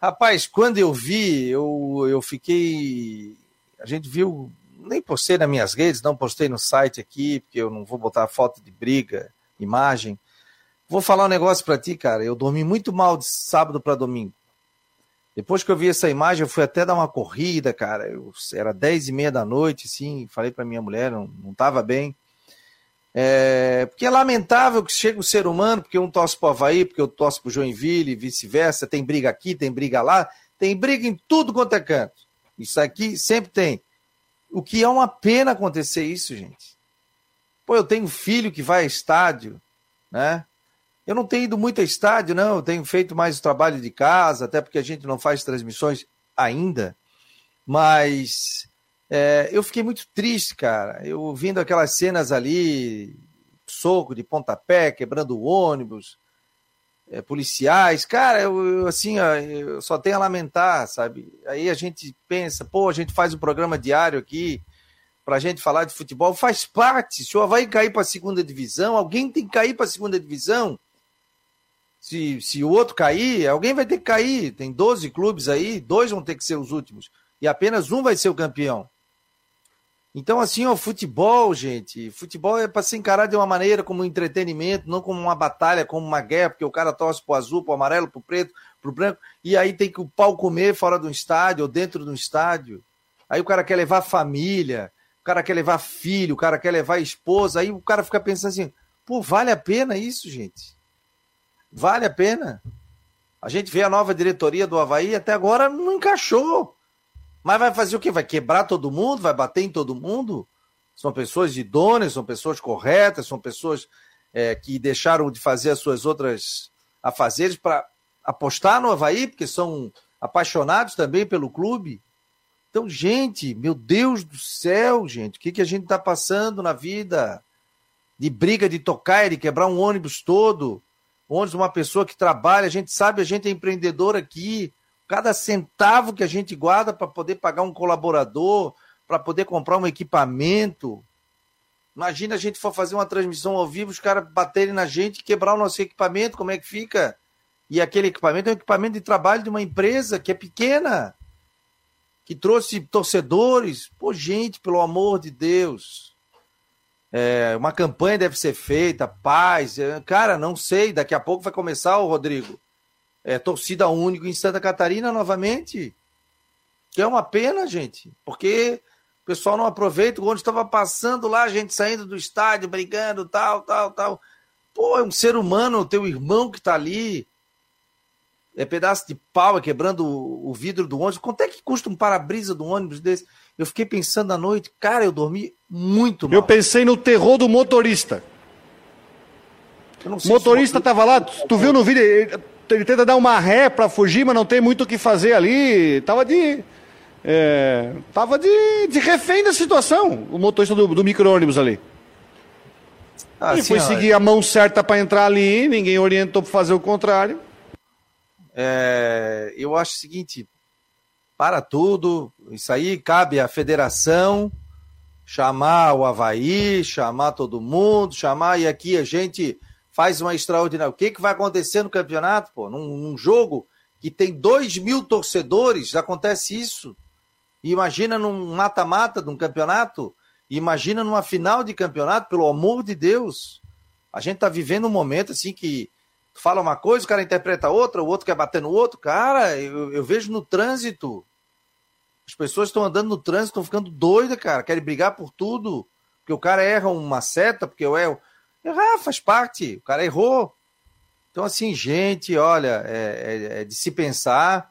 Rapaz, quando eu vi, eu, eu fiquei. A gente viu. Nem postei nas minhas redes, não postei no site aqui, porque eu não vou botar foto de briga, imagem. Vou falar um negócio para ti, cara. Eu dormi muito mal de sábado para domingo. Depois que eu vi essa imagem, eu fui até dar uma corrida, cara. Eu, era dez e meia da noite, assim, falei para minha mulher, não, não tava bem. É, porque é lamentável que chega o ser humano, porque um torce pro Havaí, porque eu torço pro Joinville e vice-versa. Tem briga aqui, tem briga lá, tem briga em tudo quanto é canto. Isso aqui sempre tem. O que é uma pena acontecer isso, gente. Pô, eu tenho filho que vai a estádio, né? Eu não tenho ido muito a estádio, não. Eu tenho feito mais o trabalho de casa, até porque a gente não faz transmissões ainda. Mas é, eu fiquei muito triste, cara. Eu vindo aquelas cenas ali, soco de pontapé, quebrando ônibus, é, policiais. Cara, eu, eu assim, ó, eu só tenho a lamentar, sabe? Aí a gente pensa, pô, a gente faz um programa diário aqui para a gente falar de futebol. Faz parte. Se o Havaí cair para a segunda divisão, alguém tem que cair para a segunda divisão. Se, se o outro cair, alguém vai ter que cair. Tem 12 clubes aí, dois vão ter que ser os últimos. E apenas um vai ser o campeão. Então, assim, o futebol, gente, futebol é para se encarar de uma maneira como um entretenimento, não como uma batalha, como uma guerra, porque o cara torce pro azul, pro amarelo, pro preto, pro branco, e aí tem que o pau comer fora do estádio ou dentro do estádio. Aí o cara quer levar família, o cara quer levar filho, o cara quer levar esposa, aí o cara fica pensando assim, pô, vale a pena isso, gente? Vale a pena. A gente vê a nova diretoria do Havaí, até agora não encaixou. Mas vai fazer o quê? Vai quebrar todo mundo? Vai bater em todo mundo? São pessoas idôneas, são pessoas corretas, são pessoas é, que deixaram de fazer as suas outras afazeres para apostar no Havaí, porque são apaixonados também pelo clube. Então, gente, meu Deus do céu, gente, o que, que a gente está passando na vida? De briga, de tocar, de quebrar um ônibus todo ônibus uma pessoa que trabalha, a gente sabe, a gente é empreendedor aqui, cada centavo que a gente guarda para poder pagar um colaborador, para poder comprar um equipamento. Imagina a gente for fazer uma transmissão ao vivo, os caras baterem na gente, quebrar o nosso equipamento, como é que fica? E aquele equipamento é um equipamento de trabalho de uma empresa que é pequena, que trouxe torcedores. Pô, gente, pelo amor de Deus. É, uma campanha deve ser feita, paz. É, cara, não sei, daqui a pouco vai começar o Rodrigo é, torcida única em Santa Catarina novamente. Que é uma pena, gente, porque o pessoal não aproveita. Quando estava passando lá, a gente saindo do estádio, brigando, tal, tal, tal. Pô, é um ser humano, teu irmão que está ali. É pedaço de pau, é quebrando o, o vidro do ônibus. Quanto é que custa um para-brisa do ônibus desse? Eu fiquei pensando à noite, cara, eu dormi muito mal. Eu pensei no terror do motorista. O motorista estava lá, tu viu no vídeo, ele tenta dar uma ré para fugir, mas não tem muito o que fazer ali. Tava de. É, tava de, de refém da situação, o motorista do, do micro-ônibus ali. Ah, ele foi seguir a mão certa para entrar ali, ninguém orientou para fazer o contrário. É, eu acho o seguinte: para tudo, isso aí cabe à federação chamar o Havaí, chamar todo mundo, chamar, e aqui a gente faz uma extraordinária. O que, que vai acontecer no campeonato, pô? Num, num jogo que tem dois mil torcedores, acontece isso. Imagina num mata-mata de um campeonato, imagina numa final de campeonato, pelo amor de Deus. A gente tá vivendo um momento assim que fala uma coisa, o cara interpreta outra, o outro quer bater no outro. Cara, eu, eu vejo no trânsito. As pessoas estão andando no trânsito, estão ficando doidas, cara, querem brigar por tudo. Porque o cara erra uma seta, porque eu erro Errar faz parte, o cara errou. Então, assim, gente, olha, é, é, é de se pensar.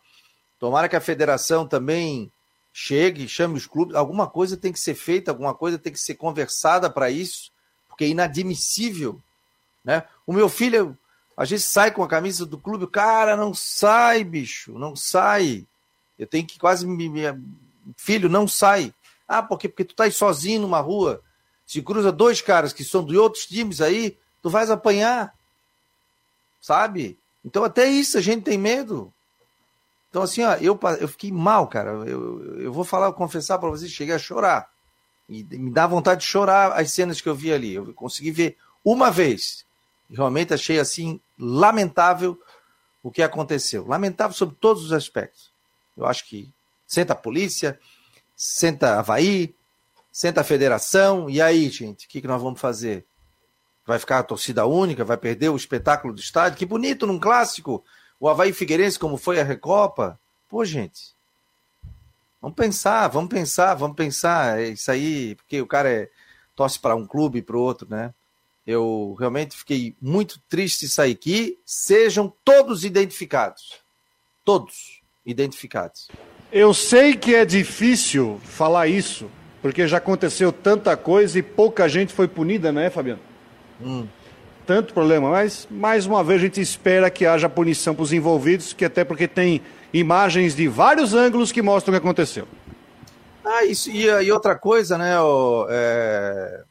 Tomara que a federação também chegue, chame os clubes. Alguma coisa tem que ser feita, alguma coisa tem que ser conversada para isso, porque é inadmissível. Né? O meu filho, a gente sai com a camisa do clube, o cara não sai, bicho, não sai. Eu tenho que quase me. Filho, não sai. Ah, porque, porque tu tá sozinho numa rua. Se cruza dois caras que são de outros times aí, tu vais apanhar. Sabe? Então até isso a gente tem medo. Então assim, ó, eu, eu fiquei mal, cara. Eu, eu vou falar, confessar para vocês, cheguei a chorar. E me dá vontade de chorar as cenas que eu vi ali. Eu consegui ver uma vez. Realmente achei assim lamentável o que aconteceu. Lamentável sobre todos os aspectos. Eu acho que senta a polícia, senta Havaí, senta a federação, e aí, gente, o que, que nós vamos fazer? Vai ficar a torcida única? Vai perder o espetáculo do estádio? Que bonito num clássico! O Havaí Figueirense, como foi a Recopa. Pô, gente, vamos pensar, vamos pensar, vamos pensar. É isso aí, porque o cara é, torce para um clube e para o outro, né? Eu realmente fiquei muito triste de sair aqui. Sejam todos identificados. Todos identificados. Eu sei que é difícil falar isso, porque já aconteceu tanta coisa e pouca gente foi punida, né, Fabiano? Hum. Tanto problema, mas mais uma vez a gente espera que haja punição para os envolvidos, que até porque tem imagens de vários ângulos que mostram o que aconteceu. Ah, isso, e, e outra coisa, né, o, é...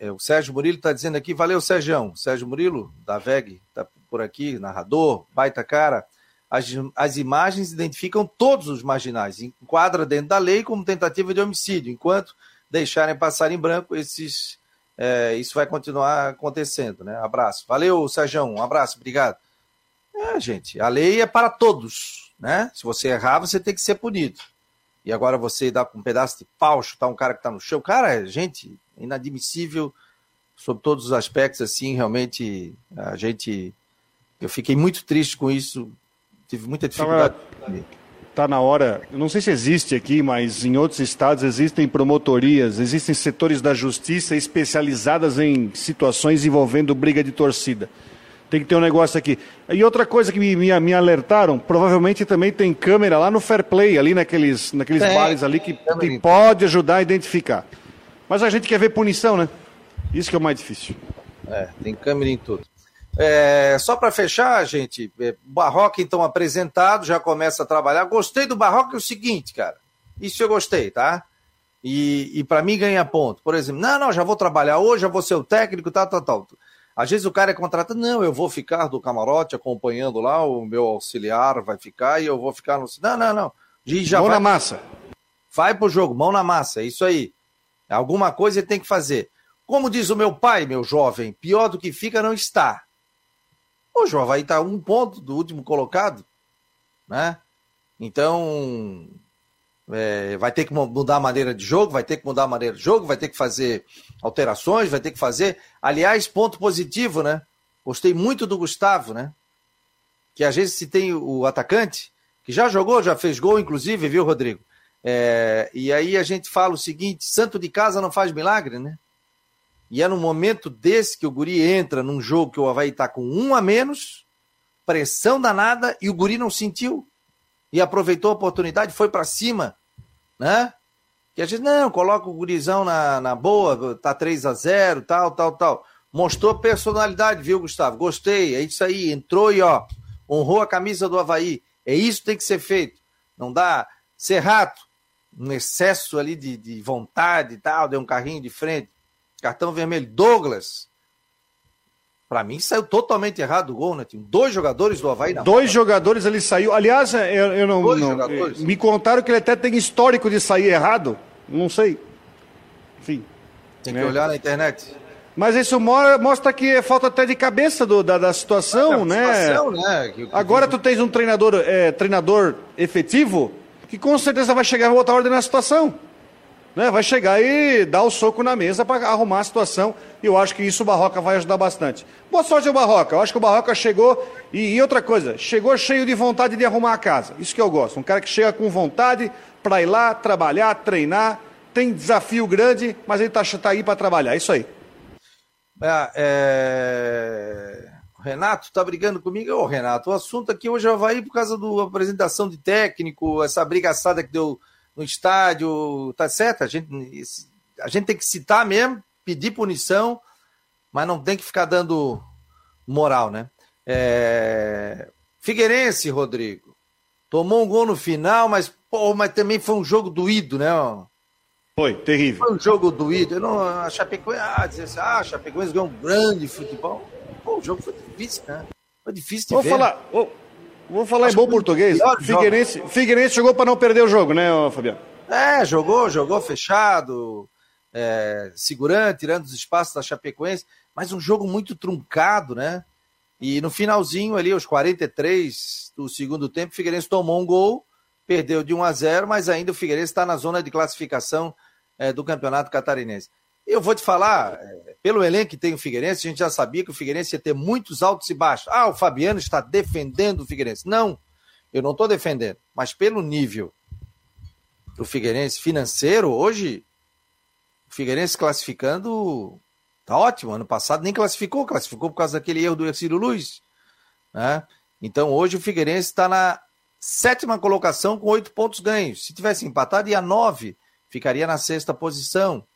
É, o Sérgio Murilo está dizendo aqui, valeu Sérgio, Sérgio Murilo, da VEG, está por aqui, narrador, baita cara as, as imagens identificam todos os marginais, enquadra dentro da lei como tentativa de homicídio, enquanto deixarem passar em branco esses. É, isso vai continuar acontecendo, né? Abraço. Valeu, Sérgio. Um abraço, obrigado. É, gente, a lei é para todos, né? Se você errar, você tem que ser punido. E agora você dá um pedaço de pau, chutar um cara que está no chão. Cara, gente, inadmissível sob todos os aspectos, assim, realmente a gente. Eu fiquei muito triste com isso, tive muita dificuldade. Está na hora, eu não sei se existe aqui, mas em outros estados existem promotorias, existem setores da justiça especializadas em situações envolvendo briga de torcida. Tem que ter um negócio aqui. E outra coisa que me, me, me alertaram, provavelmente também tem câmera lá no Fair Play, ali naqueles, naqueles é, bares ali, que, que pode ajudar a identificar. Mas a gente quer ver punição, né? Isso que é o mais difícil. É, tem câmera em tudo. É, só para fechar, gente, é, Barroca então apresentado, já começa a trabalhar. Gostei do Barroca é o seguinte, cara. Isso eu gostei, tá? E, e para mim ganha ponto. Por exemplo, não, não, já vou trabalhar hoje, já vou ser o técnico, tal, tal, tal. Às vezes o cara é contratado, não, eu vou ficar do camarote acompanhando lá, o meu auxiliar vai ficar e eu vou ficar no. Não, não, não. E já mão vai... na massa. Vai pro jogo, mão na massa, é isso aí. Alguma coisa ele tem que fazer. Como diz o meu pai, meu jovem, pior do que fica não está. O João vai estar um ponto do último colocado, né? Então, é, vai ter que mudar a maneira de jogo, vai ter que mudar a maneira de jogo, vai ter que fazer alterações, vai ter que fazer. Aliás, ponto positivo, né? Gostei muito do Gustavo, né? Que às vezes se tem o atacante, que já jogou, já fez gol, inclusive, viu, Rodrigo? É, e aí a gente fala o seguinte: santo de casa não faz milagre, né? E é no momento desse que o Guri entra num jogo que o Havaí está com um a menos, pressão danada, e o Guri não sentiu. E aproveitou a oportunidade, foi para cima, né? Que a gente, não, coloca o Gurizão na, na boa, tá 3 a 0 tal, tal, tal. Mostrou personalidade, viu, Gustavo? Gostei, é isso aí. Entrou e, ó, honrou a camisa do Havaí. É isso que tem que ser feito. Não dá ser rato, um excesso ali de, de vontade e tal, deu um carrinho de frente. Cartão vermelho. Douglas. Para mim saiu totalmente errado o gol, né? Tinha dois jogadores do Havaí na Dois jogadores ele saiu. Aliás, eu, eu não, não Me contaram que ele até tem histórico de sair errado. Não sei. Enfim. Tem que né? olhar na internet. Mas isso mostra que é falta até de cabeça do, da, da situação, é, né? Situação, né? Que, que, Agora tu tens um treinador, é, treinador efetivo que com certeza vai chegar e botar ordem na situação né, vai chegar e dar o soco na mesa para arrumar a situação. E eu acho que isso o Barroca vai ajudar bastante. Boa sorte ao Barroca. Eu acho que o Barroca chegou. E, e, outra coisa, chegou cheio de vontade de arrumar a casa. Isso que eu gosto. Um cara que chega com vontade para ir lá, trabalhar, treinar. Tem desafio grande, mas ele está tá aí para trabalhar. Isso aí. É, é... Renato tá brigando comigo. Ô, Renato, o assunto aqui hoje vai ir por causa da apresentação de técnico, essa brigaçada que deu no estádio, tá certo? A gente, a gente tem que citar mesmo, pedir punição, mas não tem que ficar dando moral, né? É... Figueirense, Rodrigo, tomou um gol no final, mas, pô, mas também foi um jogo doído, né? Foi, terrível. Foi um jogo doído. Eu não, a Chapecoense, ah, dizer assim, ah, a Chapecoense ganhou um grande futebol. Pô, o jogo foi difícil, né? Foi difícil de Vou ver. falar, vou, Vou falar Acho em bom português. Figueirense, Figueirense jogou para não perder o jogo, né, Fabiano? É, jogou, jogou fechado, é, segurando, tirando os espaços da Chapecoense, mas um jogo muito truncado, né? E no finalzinho ali, os 43 do segundo tempo, o Figueirense tomou um gol, perdeu de 1 a 0, mas ainda o Figueirense está na zona de classificação é, do Campeonato Catarinense. Eu vou te falar, pelo elenco que tem o Figueirense, a gente já sabia que o Figueirense ia ter muitos altos e baixos. Ah, o Fabiano está defendendo o Figueirense. Não, eu não estou defendendo. Mas pelo nível do Figueirense financeiro, hoje, o Figueirense classificando tá ótimo. Ano passado nem classificou, classificou por causa daquele erro do Ercílio Luiz. Né? Então hoje o Figueirense está na sétima colocação com oito pontos ganhos. Se tivesse empatado, ia nove, ficaria na sexta posição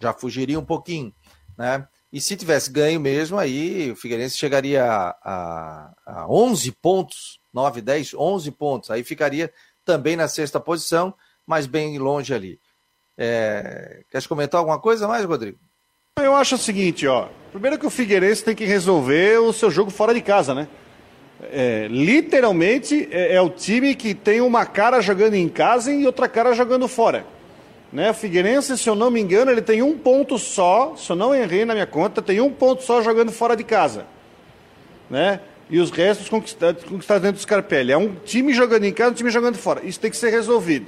já fugiria um pouquinho, né? E se tivesse ganho mesmo, aí o Figueirense chegaria a, a, a 11 pontos, 9, 10, 11 pontos. Aí ficaria também na sexta posição, mas bem longe ali. É... Quer comentar alguma coisa mais, Rodrigo? Eu acho o seguinte, ó. Primeiro que o Figueirense tem que resolver o seu jogo fora de casa, né? É, literalmente é, é o time que tem uma cara jogando em casa e outra cara jogando fora. Né? O Figueirense, se eu não me engano, ele tem um ponto só, se eu não errei na minha conta, tem um ponto só jogando fora de casa. Né? E os restos conquistados, conquistados dentro do Scarpelli. É um time jogando em casa, um time jogando fora. Isso tem que ser resolvido.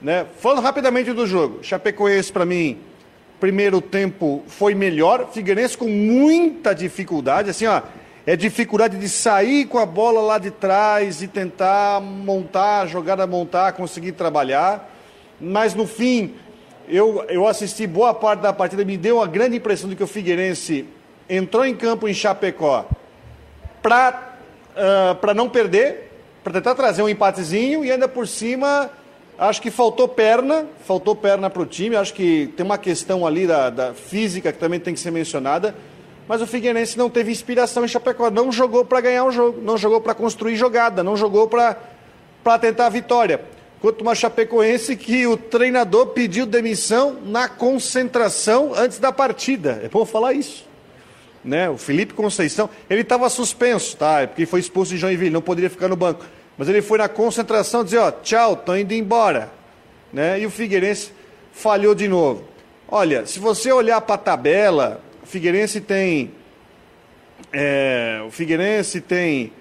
Né? Falando rapidamente do jogo, Chapecoense, para mim, primeiro tempo foi melhor. Figueirense com muita dificuldade, assim, ó, é dificuldade de sair com a bola lá de trás e tentar montar, jogada montar, conseguir trabalhar mas no fim, eu, eu assisti boa parte da partida, me deu uma grande impressão de que o Figueirense entrou em campo em Chapecó para uh, ah, não perder, para tentar trazer um empatezinho e ainda por cima, acho que faltou perna, faltou perna para o time, acho que tem uma questão ali da, da física que também tem que ser mencionada, mas o Figueirense não teve inspiração em Chapecó, não jogou para ganhar o jogo, não jogou para construir jogada, não jogou para tentar a vitória quanto uma Chapecoense que o treinador pediu demissão na concentração antes da partida. É bom falar isso. né? O Felipe Conceição, ele estava suspenso, tá? Porque foi expulso em Joinville, não poderia ficar no banco. Mas ele foi na concentração dizer, ó, tchau, tô indo embora, né? E o Figueirense falhou de novo. Olha, se você olhar para a tabela, o Figueirense tem é, o Figueirense tem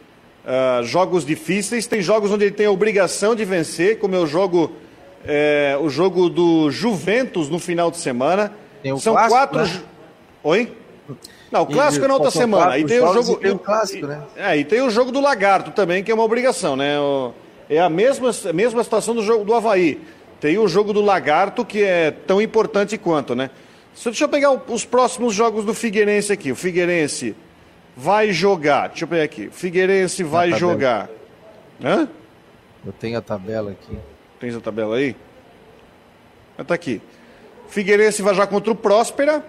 uh, jogos difíceis, tem jogos onde ele tem a obrigação de vencer, como é o jogo, é, o jogo do Juventus no final de semana. São clássico, quatro. Né? Oi? Não, o clássico e, é na outra semana. E tem o jogo. Tem o clássico, né? É, e tem o jogo do Lagarto também, que é uma obrigação, né? É a mesma, a mesma situação do jogo do Havaí. Tem o jogo do Lagarto, que é tão importante quanto, né? Deixa eu pegar os próximos jogos do Figueirense aqui. O Figueirense vai jogar. Deixa eu pegar aqui. Figueirense vai jogar. Hã? Eu tenho a tabela aqui. Tens a tabela aí? Está aqui. Figueirense vai jogar contra o Próspera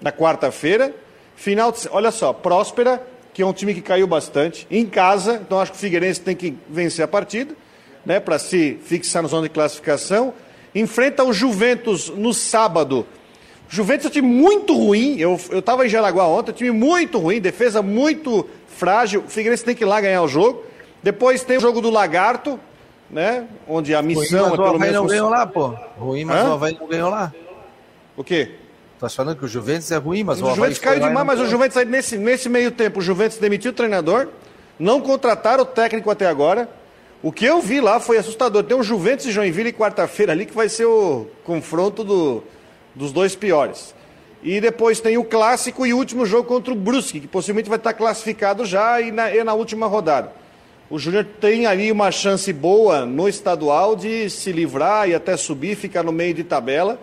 na quarta-feira. Final de... Olha só, Próspera, que é um time que caiu bastante, em casa, então acho que o Figueirense tem que vencer a partida, né, para se fixar na zona de classificação. Enfrenta o Juventus no sábado. Juventus é um time muito ruim. Eu estava em Jaraguá ontem, um time muito ruim, defesa muito frágil. O Figueirense tem que ir lá ganhar o jogo. Depois tem o jogo do Lagarto, né? Onde a missão ruim, é pelo menos. O não ganhou lá, pô. Ruim, mas Hã? o Havaí não ganhou lá. O quê? Tá falando que o Juventus é ruim, mas o, o Juventus caiu demais, mas o Juventus aí nesse, nesse meio tempo, o Juventus demitiu o treinador, não contrataram o técnico até agora. O que eu vi lá foi assustador. Tem o Juventus e Joinville quarta-feira ali que vai ser o confronto do, dos dois piores. E depois tem o clássico e último jogo contra o Brusque, que possivelmente vai estar classificado já e na, e na última rodada. O Júnior tem ali uma chance boa no estadual de se livrar e até subir, ficar no meio de tabela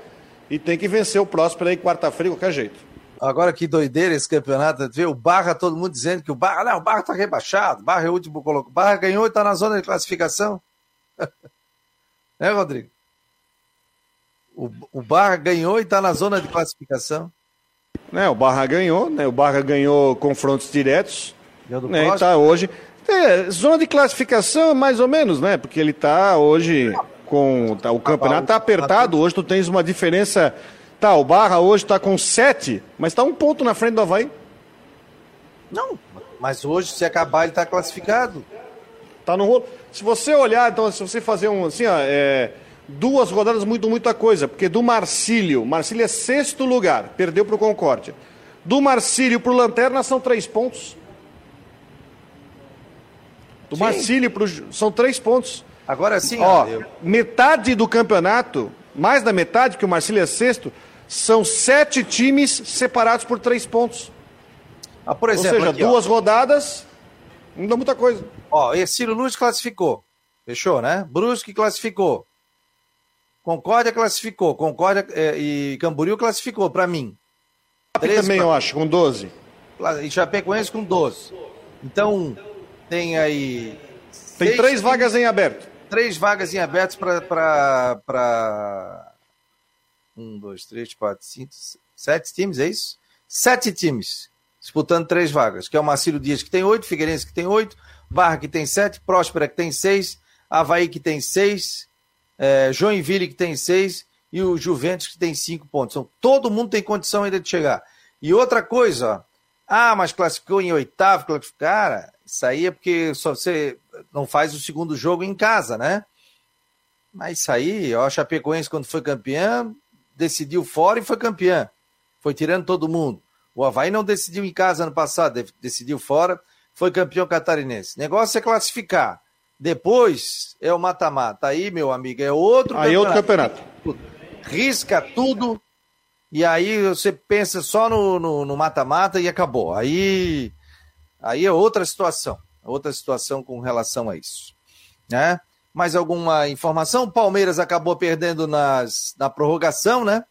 e tem que vencer o próximo aí quarta-feira de qualquer jeito. Agora que doideira esse campeonato, vê o Barra, todo mundo dizendo que o Barra, não, o Barra tá rebaixado, Barra é o último colocado, Barra ganhou e tá na zona de classificação. né, Rodrigo? O, o Barra ganhou e está na zona de classificação. Né, o Barra ganhou, né? O Barra ganhou confrontos diretos. Né, e tá hoje. É, zona de classificação, mais ou menos, né? Porque ele está hoje com. Tá, o campeonato está apertado. Hoje tu tens uma diferença. Tá, o Barra hoje está com sete, mas está um ponto na frente do Havaí. Não, mas hoje, se acabar, ele está classificado. Tá no rolo. Se você olhar, então, se você fazer um assim, ó, é, duas rodadas muito muita coisa, porque do Marcílio, Marcílio é sexto lugar, perdeu para o Concórdia. Do Marcílio para o Lanterna são três pontos. Do sim. Marcílio pro, são três pontos. Agora sim, ó, eu... metade do campeonato, mais da metade, que o Marcílio é sexto, são sete times separados por três pontos. Ah, por exemplo, Ou seja, aqui, duas ó. rodadas, não dá muita coisa. Ó, Ercílio Luz classificou. Fechou, né? Brusque classificou. Concórdia classificou. Concórdia é, e Camboriú classificou, para mim. Três também, pra... eu acho, com 12. E Chapecoense com 12. Então, tem aí. Tem três times, vagas em aberto. Três vagas em aberto para. Um, dois, três, quatro, cinco, sete times, é isso? Sete times disputando três vagas, que é o Marcílio Dias que tem oito, Figueirense que tem oito, Barra que tem sete, Próspera que tem seis, Havaí que tem seis, é, Joinville que tem seis e o Juventus que tem cinco pontos. Então, todo mundo tem condição ainda de chegar. E outra coisa, ah, mas classificou em oitavo, cara, isso aí é porque só você não faz o segundo jogo em casa, né? Mas isso aí, ó, a Chapecoense, quando foi campeã, decidiu fora e foi campeã. Foi tirando todo mundo. O Havaí não decidiu em casa ano passado, decidiu fora, foi campeão catarinense. negócio é classificar. Depois é o mata-mata. Aí, meu amigo, é outro aí campeonato. Aí outro campeonato. Risca tudo e aí você pensa só no mata-mata e acabou. Aí, aí é outra situação. Outra situação com relação a isso. Né? Mais alguma informação? Palmeiras acabou perdendo nas, na prorrogação, né?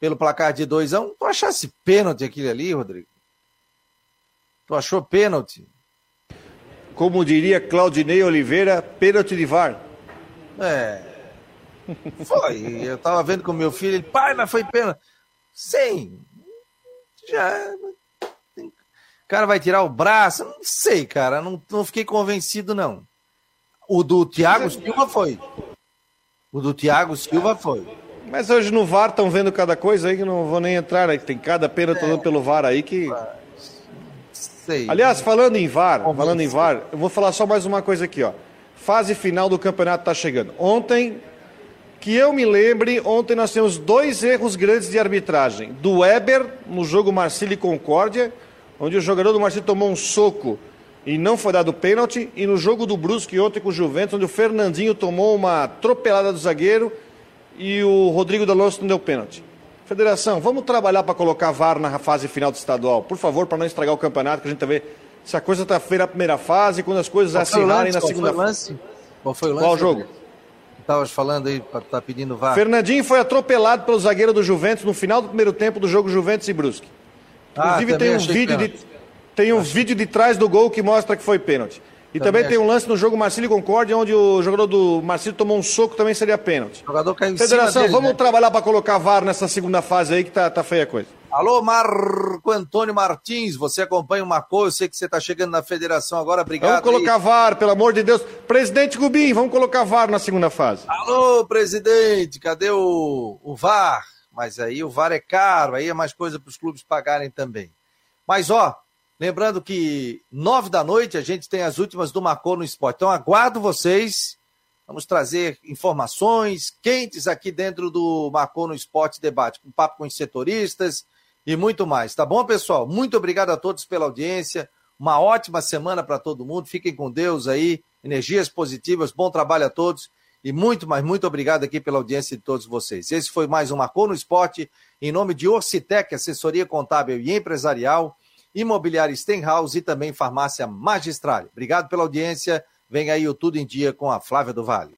Pelo placar de 2 a 1 um. Tu achasse pênalti aquele ali, Rodrigo? Tu achou pênalti? Como diria Claudinei Oliveira, pênalti de VAR. É. Foi. Eu tava vendo com meu filho, ele, pai, mas foi pênalti. Sim. Já. O cara vai tirar o braço? Não sei, cara. Não, não fiquei convencido, não. O do Thiago Silva foi. O do Thiago Silva foi. Mas hoje no VAR estão vendo cada coisa aí que não vou nem entrar, aí. tem cada pena é. pelo VAR aí que. Sei. Aliás, falando em VAR, falando em VAR, eu vou falar só mais uma coisa aqui, ó. Fase final do campeonato está chegando. Ontem, que eu me lembre, ontem nós temos dois erros grandes de arbitragem. Do Weber, no jogo Marcílio e Concórdia, onde o jogador do Marcílio tomou um soco e não foi dado pênalti. E no jogo do Brusque ontem com o Juventus, onde o Fernandinho tomou uma atropelada do zagueiro e o Rodrigo Dalonso não deu pênalti. Federação, vamos trabalhar para colocar VAR na fase final do estadual, por favor, para não estragar o campeonato, que a gente vê se a coisa está feia na primeira fase, quando as coisas acirrarem na segunda fase. Qual foi o lance? Qual jogo? Estavas falando aí, tá pedindo VAR. Fernandinho foi atropelado pelo zagueiro do Juventus no final do primeiro tempo do jogo Juventus e Brusque. Ah, Inclusive ah, tem um vídeo de tem um vídeo de trás do gol que mostra que foi pênalti. E também, também tem um lance no jogo Marcílio Concórdia, onde o jogador do Marcílio tomou um soco, também seria pênalti. O jogador caiu em Federação, dele, vamos né? trabalhar para colocar VAR nessa segunda fase aí, que tá, tá feia a coisa. Alô, Marco Antônio Martins, você acompanha o Marco, eu sei que você está chegando na federação agora, obrigado. Vamos colocar aí. VAR, pelo amor de Deus. Presidente Gubim, vamos colocar VAR na segunda fase. Alô, presidente, cadê o, o VAR? Mas aí o VAR é caro, aí é mais coisa para os clubes pagarem também. Mas ó, Lembrando que nove da noite a gente tem as últimas do Marcou no Esporte. Então aguardo vocês. Vamos trazer informações quentes aqui dentro do Marcou no Esporte Debate, com papo com os setoristas e muito mais. Tá bom, pessoal? Muito obrigado a todos pela audiência. Uma ótima semana para todo mundo. Fiquem com Deus aí. Energias positivas. Bom trabalho a todos. E muito, mas muito obrigado aqui pela audiência de todos vocês. Esse foi mais um Marcou no Esporte, em nome de Orcitec, assessoria contábil e empresarial. Imobiliária Stenhouse e também Farmácia Magistral. Obrigado pela audiência. Vem aí o Tudo em Dia com a Flávia do Vale.